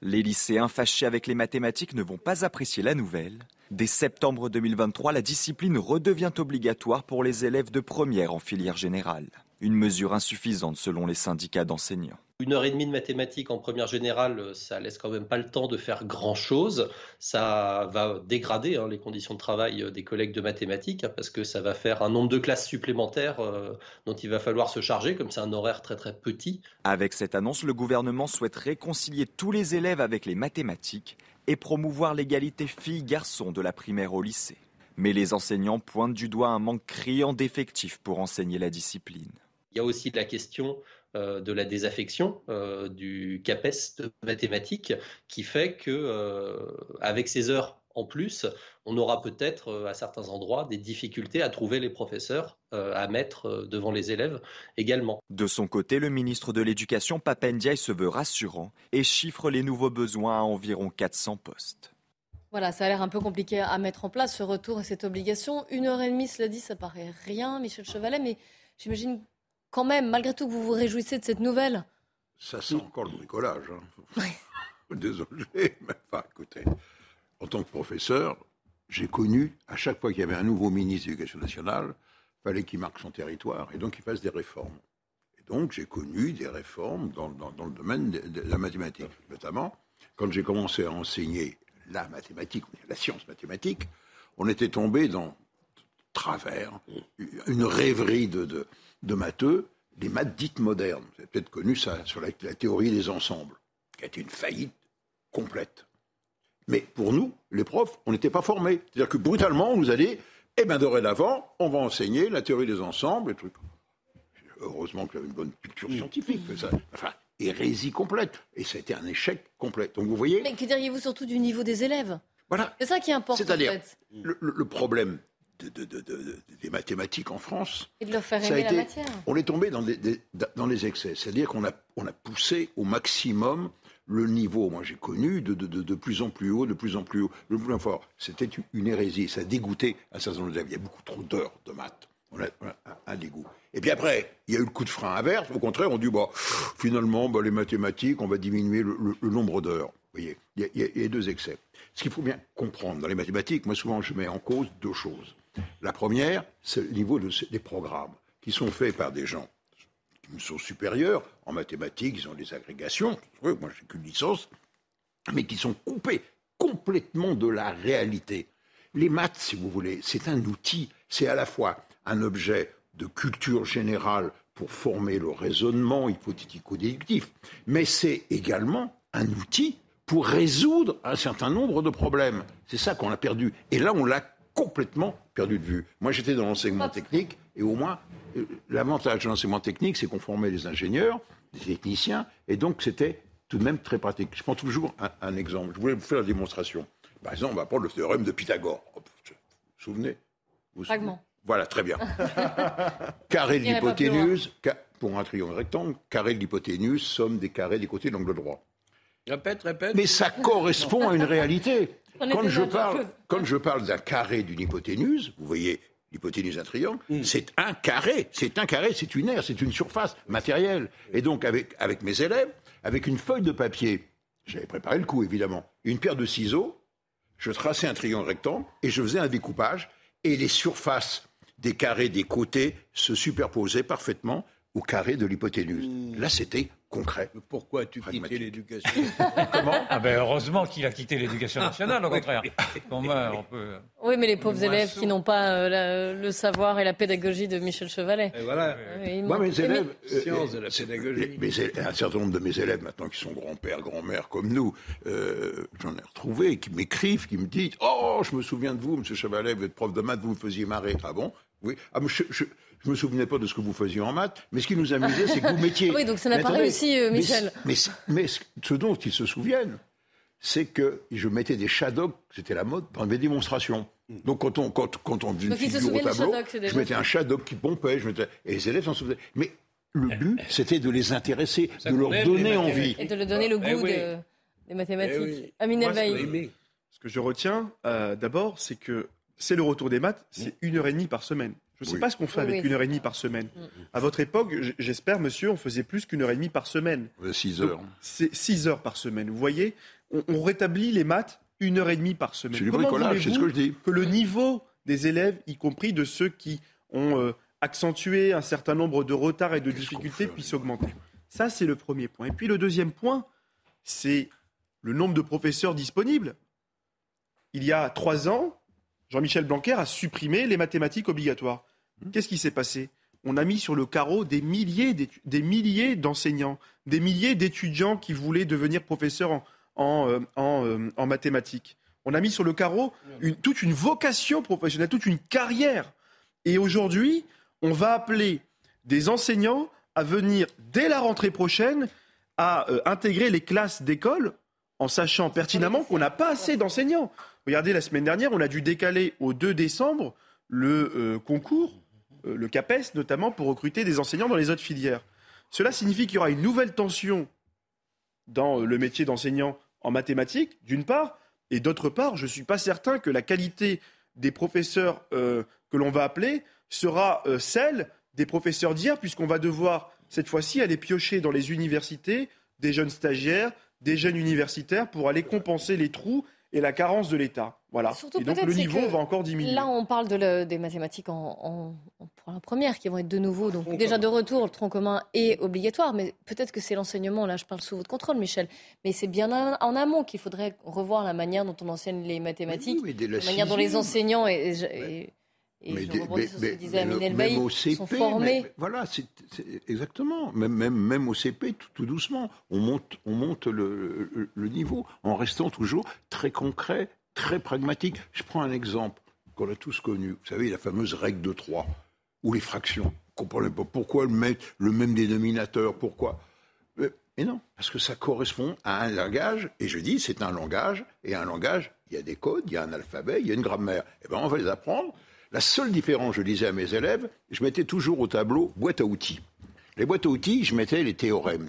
Les lycéens fâchés avec les mathématiques ne vont pas apprécier la nouvelle. Dès septembre 2023, la discipline redevient obligatoire pour les élèves de première en filière générale. Une mesure insuffisante selon les syndicats d'enseignants. Une heure et demie de mathématiques en première générale, ça laisse quand même pas le temps de faire grand-chose. Ça va dégrader hein, les conditions de travail des collègues de mathématiques hein, parce que ça va faire un nombre de classes supplémentaires euh, dont il va falloir se charger, comme c'est un horaire très très petit. Avec cette annonce, le gouvernement souhaite réconcilier tous les élèves avec les mathématiques et promouvoir l'égalité filles-garçons de la primaire au lycée. Mais les enseignants pointent du doigt un manque criant d'effectifs pour enseigner la discipline. Il y a aussi de la question euh, de la désaffection euh, du CAPES de mathématiques qui fait que euh, avec ces heures en plus, on aura peut-être à certains endroits des difficultés à trouver les professeurs à mettre devant les élèves également. De son côté, le ministre de l'Éducation, Papendiaï, se veut rassurant et chiffre les nouveaux besoins à environ 400 postes. Voilà, ça a l'air un peu compliqué à mettre en place, ce retour et cette obligation. Une heure et demie, cela dit, ça paraît rien, Michel Chevalet, mais j'imagine quand même, malgré tout, vous vous réjouissez de cette nouvelle Ça sent encore le bricolage. Hein. Désolé, mais enfin, écoutez, en tant que professeur, j'ai connu, à chaque fois qu'il y avait un nouveau ministre de l'Éducation nationale, il fallait qu'il marque son territoire et donc qu'il fasse des réformes. Et donc j'ai connu des réformes dans, le domaine de, la mathématique, notamment quand j'ai commencé à enseigner la mathématique, la science mathématique, on était tombé dans travers, une rêverie de, de matheux, les maths dites modernes. Vous avez peut-être connu ça sur la, théorie des ensembles, qui a été une faillite complète. Mais pour nous, les profs, on n'était pas formés. C'est-à-dire que brutalement, on nous a dit, eh bien, dorénavant, on va enseigner la théorie des ensembles, et trucs. Heureusement que j'avais une bonne culture scientifique. Ça, enfin, hérésie complète. Et ça a été un échec complet. Donc vous voyez. Mais que diriez-vous surtout du niveau des élèves? Voilà. C'est ça qui importe. C'est-à-dire, en fait. le, problème des mathématiques en France. Et de leur faire aimer la matière. On est tombé dans, dans les excès. C'est-à-dire qu'on a, on a poussé au maximum le niveau, moi j'ai connu, de, de, plus en plus haut, de plus en plus haut, de plus en fort. C'était une hérésie, ça dégoûtait un certain nombre. Il y a beaucoup trop d'heures de maths. On a, un, dégoût. Et puis après, il y a eu le coup de frein inverse. Au contraire, on dit, bah, finalement, bah, les mathématiques, on va diminuer le, nombre d'heures. Vous voyez, il y, a, il y a deux excès. Ce qu'il faut bien comprendre dans les mathématiques, moi souvent je mets en cause deux choses. La première, c'est le niveau des programmes qui sont faits par des gens sont supérieurs. En mathématiques, ils ont des agrégations. Moi, j'ai qu'une licence, mais qui sont coupés complètement de la réalité. Les maths, si vous voulez, c'est un outil. C'est à la fois un objet de culture générale pour former le raisonnement hypothético-déductif, mais c'est également un outil pour résoudre un certain nombre de problèmes. C'est ça qu'on a perdu. Et là, on l'a complètement perdu de vue. Moi, j'étais dans l'enseignement technique, et au moins, euh, l'avantage de l'enseignement technique, c'est qu'on formait des ingénieurs, des techniciens, et donc c'était tout de même très pratique. Je prends toujours un, exemple. Je voulais vous faire la démonstration. Par exemple, on va prendre le théorème de Pythagore. Vous vous souvenez? Fragment. Voilà, très bien. carré de l'hypoténuse, pour un triangle rectangle, carré de l'hypoténuse, somme des carrés des côtés de l'angle droit. Répète, répète. Mais ça correspond à une réalité. Quand je, parle, quand je parle d'un carré d'une hypoténuse, vous voyez l'hypoténuse d'un triangle, hmm. c'est un carré. C'est un carré, c'est une aire, c'est une surface matérielle. Et donc, avec, avec mes élèves, avec une feuille de papier, j'avais préparé le coup évidemment, une paire de ciseaux, je traçais un triangle rectangle et je faisais un découpage et les surfaces des carrés des côtés se superposaient parfaitement au carré de l'hypoténuse. Hmm. Là, c'était concret. pourquoi as-tu quitté l'éducation Comment? Ah ben Heureusement qu'il a quitté l'éducation nationale, au contraire. Oui, mais les pauvres élèves qui n'ont pas euh, le savoir et la pédagogie de Michel Chevalet. Et voilà. Euh, Moi, mes élèves, euh, science de la pédagogie. un certain nombre de mes élèves maintenant qui sont grands-pères, grands-mères comme nous, j'en ai retrouvé qui m'écrivent, qui me disent Oh, je me souviens de vous, Monsieur Chevalet, vous êtes prof de maths, vous me faisiez marrer. Ah bon? Oui. Ah, je, je, je me souvenais pas de ce que vous faisiez en maths, mais ce qui nous amusait, c'est que vous mettiez. Oui, donc ça n'a pas réussi, euh, Michel. Mais, mais, ce dont ils se souviennent, c'est que je mettais des shadows, c'était la mode, dans mes démonstrations. Donc quand on, quand, quand on faisait une figure au tableau, je mettais un shadow qui pompait, je mettais, et les élèves s'en souvenaient. Mais le but, c'était de les intéresser, de leur donner envie. Et de leur donner le eh goût des mathématiques. Eh Amine Ce que je retiens, euh, d'abord, c'est que c'est le retour des maths, c'est une heure et demie par semaine. Je ne sais pas ce qu'on fait avec une heure et demie par semaine. Mm. À votre époque, j'espère, monsieur, on faisait plus qu'une heure et demie par semaine. Six heures. C'est six heures par semaine. Vous voyez, on, rétablit les maths une heure et demie par semaine. C'est du bricolage, c'est ce que je dis. Que le niveau des élèves, y compris de ceux qui ont euh, accentué un certain nombre de retards et de difficultés, puisse augmenter? Ça, c'est le premier point. Et puis le deuxième point, c'est le nombre de professeurs disponibles. Il y a trois ans, Jean-Michel Blanquer a supprimé les mathématiques obligatoires. Mmh. Qu'est-ce qui s'est passé? On a mis sur le carreau des milliers, des milliers d'enseignants, des milliers d'étudiants qui voulaient devenir professeurs en, euh, euh, en, mathématiques. On a mis sur le carreau toute une vocation professionnelle, toute une carrière. Et aujourd'hui, on va appeler des enseignants à venir dès la rentrée prochaine à euh, intégrer les classes d'école en sachant pertinemment qu'on n'a pas assez d'enseignants. Regardez, la semaine dernière, on a dû décaler au 2 décembre le euh, concours, euh, le CAPES notamment, pour recruter des enseignants dans les autres filières. Cela signifie qu'il y aura une nouvelle tension dans euh, le métier d'enseignant en mathématiques, d'une part, et d'autre part, je ne suis pas certain que la qualité des professeurs que l'on va appeler sera celle des professeurs d'hier, puisqu'on va devoir, cette fois-ci, aller piocher dans les universités des jeunes stagiaires, des jeunes universitaires pour aller compenser les trous et la carence de l'État. Voilà. et donc le niveau va encore diminuer. Là, on parle de des mathématiques en, pour la première qui vont être de nouveau. Donc déjà de retour, le tronc commun est obligatoire, mais peut-être que c'est l'enseignement. Là, je parle sous votre contrôle, Michel. Mais c'est bien en amont qu'il faudrait revoir la manière dont on enseigne les mathématiques, la, manière dont les enseignants et, et mais, je mais, ce que disait même au CP, sont formés. voilà, c'est exactement. Même, même, même au CP, tout, doucement, on monte, on monte le, le, niveau en restant toujours très concret, très pragmatique. Je prends un exemple qu'on a tous connu. Vous savez, la fameuse règle de 3, ou les fractions. Vous comprenez pas pourquoi le, mettre le même dénominateur, pourquoi Et non, parce que ça correspond à un langage, et je dis, c'est un langage, et un langage, il y a des codes, il y a un alphabet, il y a une grammaire. Eh bien, on va les apprendre la seule différence, je disais à mes élèves, je mettais toujours au tableau boîte à outils. Les boîtes à outils, je mettais les théorèmes.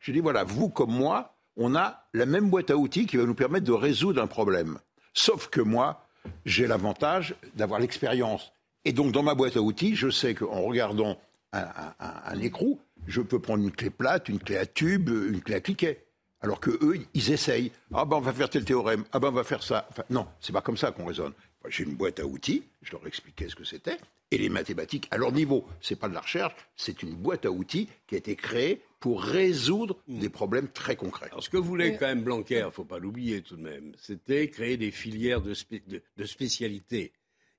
Je dis voilà, vous comme moi, on a la même boîte à outils qui va nous permettre de résoudre un problème. Sauf que moi, j'ai l'avantage d'avoir l'expérience. Et donc, dans ma boîte à outils, je sais qu'en regardant un, écrou, je peux prendre une clé plate, une clé à tube, une clé à cliquet. Alors que eux, ils essayent. Ah ben on va faire tel théorème. Ah ben on va faire ça. Enfin, non, c'est pas comme ça qu'on raisonne. J'ai une boîte à outils. Je leur expliquais ce que c'était. Et les mathématiques, à leur niveau, c'est pas de la recherche, c'est une boîte à outils qui a été créée pour résoudre hmm. des problèmes très concrets. Alors, ce que voulait quand même Blanquer, il ne faut pas l'oublier tout de même, c'était créer des filières de, de, spécialité.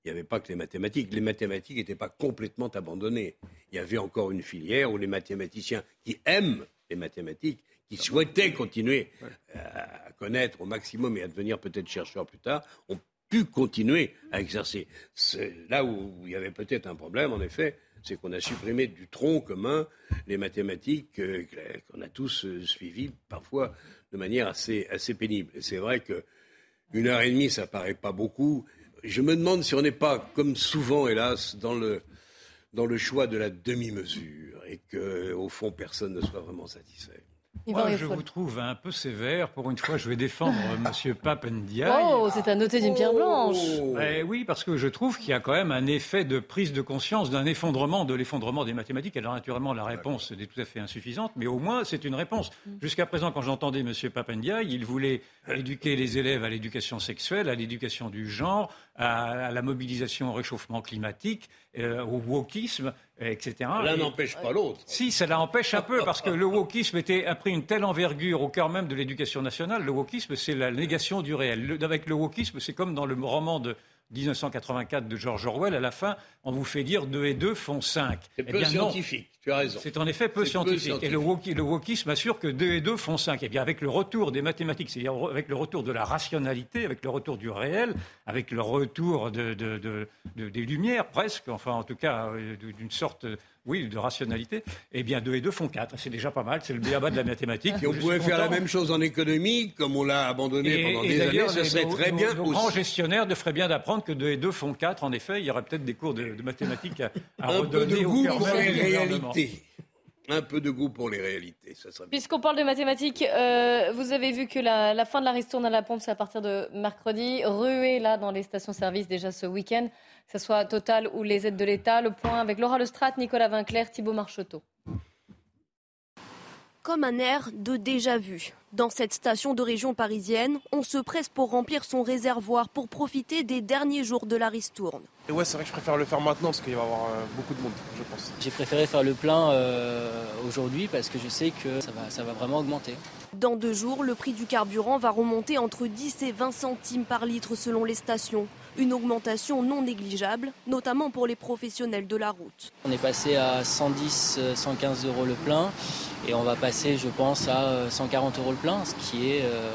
Il n'y avait pas que les mathématiques. Les mathématiques n'étaient pas complètement abandonnées. Il y avait encore une filière où les mathématiciens qui aiment les mathématiques, qui souhaitaient continuer à connaître au maximum et à devenir peut-être chercheurs plus tard, ont pu continuer à exercer. Là où il y avait peut-être un problème, en effet, c'est qu'on a supprimé du tronc commun les mathématiques euh, qu'on a tous euh, suivies, parfois de manière assez, assez pénible. C'est vrai qu'une heure et demie, ça paraît pas beaucoup. Je me demande si on n'est pas, comme souvent, hélas, dans le, dans le choix de la demi-mesure et qu'au fond, personne ne soit vraiment satisfait. Moi, je vous trouve un peu sévère. Pour une fois, je vais défendre M. Papendiaï. Oh, c'est à noter d'une pierre blanche. Eh oui, parce que je trouve qu'il y a quand même un effet de prise de conscience d'un effondrement, de l'effondrement des mathématiques. Alors, naturellement, la réponse est tout à fait insuffisante, mais au moins, c'est une réponse. Mm. Jusqu'à présent, quand j'entendais M. Papendiaï, il voulait éduquer les élèves à l'éducation sexuelle, à l'éducation du genre, à, la mobilisation au réchauffement climatique, euh, au wokisme, etc. L'un n'empêche pas l'autre. Si, ça l'empêche un peu, parce que le wokisme était, a pris une telle envergure au cœur même de l'éducation nationale. Le wokisme, c'est la négation du réel. avec le wokisme, c'est comme dans le roman de 1984 de George Orwell, à la fin, on vous fait dire 2 et 2 font 5. C'est eh peu scientifique, tu as raison. C'est en effet peu scientifique. Et le, wokisme assure que 2 et 2 font 5. Et eh bien avec le retour des mathématiques, c'est-à-dire avec le retour de la rationalité, avec le retour du réel, avec le retour de, des lumières presque, enfin en tout cas euh, d'une sorte oui, de rationalité, eh bien 2 et 2 font 4. C'est déjà pas mal, c'est le béaba de la mathématique. Et on pouvait faire la même chose en économie, comme on l'a abandonné pendant des années, ce serait très bien nos, nos grands gestionnaires devraient bien d'apprendre que 2 et 2 font 4. En effet, il y aurait peut-être des cours de, mathématiques à, Un peu de goût pour les réalités un peu de goût pour les réalités. Puisqu'on parle de mathématiques, euh, vous avez vu que la, fin de la ristourne à la pompe, c'est à partir de mercredi. Ruée là dans les stations-service déjà ce week-end que ce soit Total ou les aides de l'État. Le point avec Laura Lestrade, Nicolas Vinclair, Thibault Marcheteau. Comme un air de déjà-vu. Dans cette station de région parisienne, on se presse pour remplir son réservoir pour profiter des derniers jours de la ristourne. Et ouais, c'est vrai que je préfère le faire maintenant parce qu'il va y avoir euh, beaucoup de monde, je pense. J'ai préféré faire le plein euh, aujourd'hui parce que je sais que ça va, ça va vraiment augmenter. Dans deux jours, le prix du carburant va remonter entre 10 et 20 centimes par litre selon les stations. Une augmentation non négligeable, notamment pour les professionnels de la route. On est passé à 110, 115 euros le plein et on va passer, je pense, à 140 euros le plein, ce qui est euh,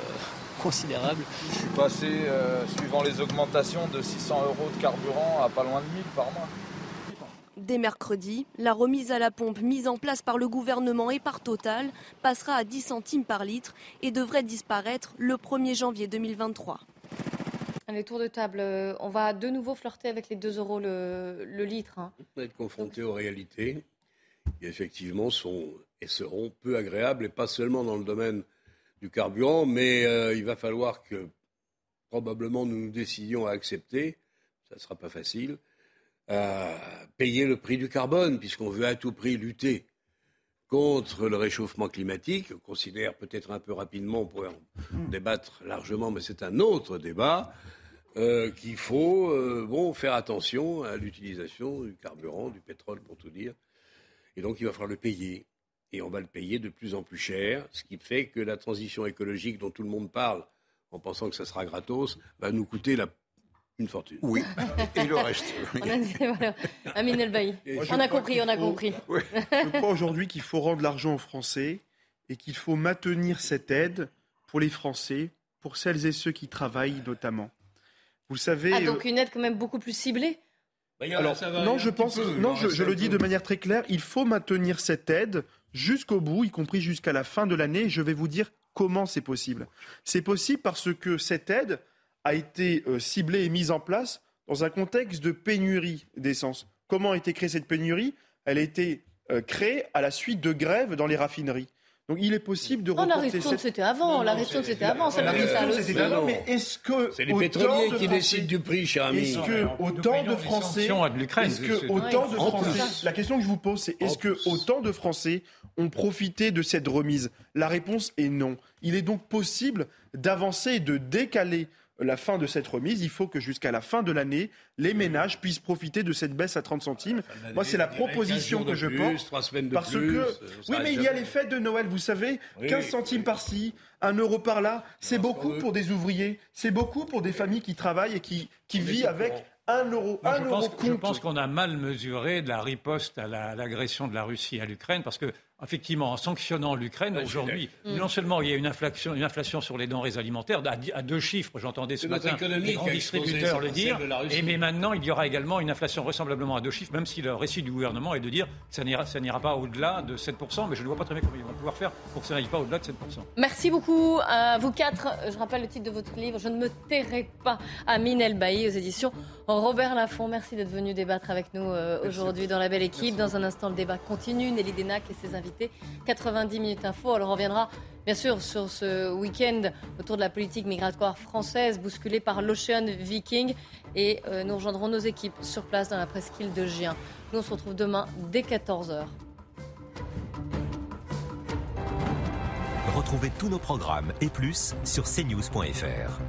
considérable. Je suis passé, euh, suivant les augmentations, de 600 euros de carburant à pas loin de 1000 par mois. Dès mercredi, la remise à la pompe mise en place par le gouvernement et par Total passera à 10 centimes par litre et devrait disparaître le 1er janvier 2023. Les tours de table, euh, on va de nouveau flirter avec les 2 euros le, litre. Hein. On va être confronté aux réalités qui effectivement sont et seront peu agréables, et pas seulement dans le domaine du carburant, mais euh, il va falloir que probablement nous nous décidions à accepter, ça ne sera pas facile, à payer le prix du carbone, puisqu'on veut à tout prix lutter contre le réchauffement climatique. On considère peut-être un peu rapidement, on pourrait en débattre largement, mais c'est un autre débat, euh, qu'il faut euh, bon, faire attention à l'utilisation du carburant, du pétrole pour tout dire. Et donc il va falloir le payer et on va le payer de plus en plus cher, ce qui fait que la transition écologique dont tout le monde parle en pensant que ça sera gratos va nous coûter une fortune. Oui, et le reste. On a, On a compris, on a compris. Je crois aujourd'hui qu'il faut rendre l'argent aux Français et qu'il faut maintenir cette aide pour les Français, pour celles et ceux qui travaillent notamment. Vous savez. Ah, donc une aide quand même beaucoup plus ciblée bah, Alors, non, je pense, non, je, le dis de manière très claire, il faut maintenir cette aide jusqu'au bout, y compris jusqu'à la fin de l'année. Je vais vous dire comment c'est possible. C'est possible parce que cette aide a été euh, ciblée et mise en place dans un contexte de pénurie d'essence. Comment a été créée cette pénurie? Elle a été euh, créée à la suite de grèves dans les raffineries. Donc il est possible de reporter... la ristourne, c'était avant. la ristourne, c'était avant. Ça c'était avant. Mais est-ce que... C'est les pétroliers qui décident du prix, cher ami. Est-ce que autant de Français... Est-ce que autant de Français... La question que je vous pose, c'est est-ce que autant de Français ont profité de cette remise? La réponse est non. Il est donc possible d'avancer et de décaler la fin de cette remise. Il faut que jusqu'à la fin de l'année, les ménages puissent profiter de cette baisse à 30 centimes. Moi, c'est la proposition que je porte. parce que, oui, mais il y a les fêtes de Noël, vous savez, 15 centimes par-ci, 1 euro par-là. C'est beaucoup pour des ouvriers, c'est beaucoup pour des familles qui travaillent et qui, qui vivent avec un euro, un je, euro pense, je pense qu'on a mal mesuré de la riposte à l'agression de la Russie à l'Ukraine, parce que effectivement, en sanctionnant l'Ukraine, aujourd'hui, non seulement il y a une inflation, une inflation sur les denrées alimentaires à, deux chiffres, j'entendais ce matin les grands distributeurs le dire, et, mais maintenant il y aura également une inflation vraisemblablement à deux chiffres, même si le récit du gouvernement est de dire que ça n'ira pas au-delà de 7%, mais je ne vois pas très bien comment ils vont pouvoir faire pour que ça n'aille pas au-delà de 7%. Merci beaucoup à vous quatre. Je rappelle le titre de votre livre, Je ne me tairai pas, à Minel Bailly aux éditions Robert Laffont. Merci d'être venu débattre avec nous euh, aujourd'hui dans la belle équipe. Dans un instant, le débat continue. Nelly Denac et ses invités 90 minutes info. Alors on reviendra bien sûr sur ce week-end autour de la politique migratoire française bousculée par l'Ocean Viking. Et euh, nous rejoindrons nos équipes sur place dans la presqu'île de Gien. Nous on se retrouve demain dès 14h. Retrouvez tous nos programmes et plus sur cnews.fr.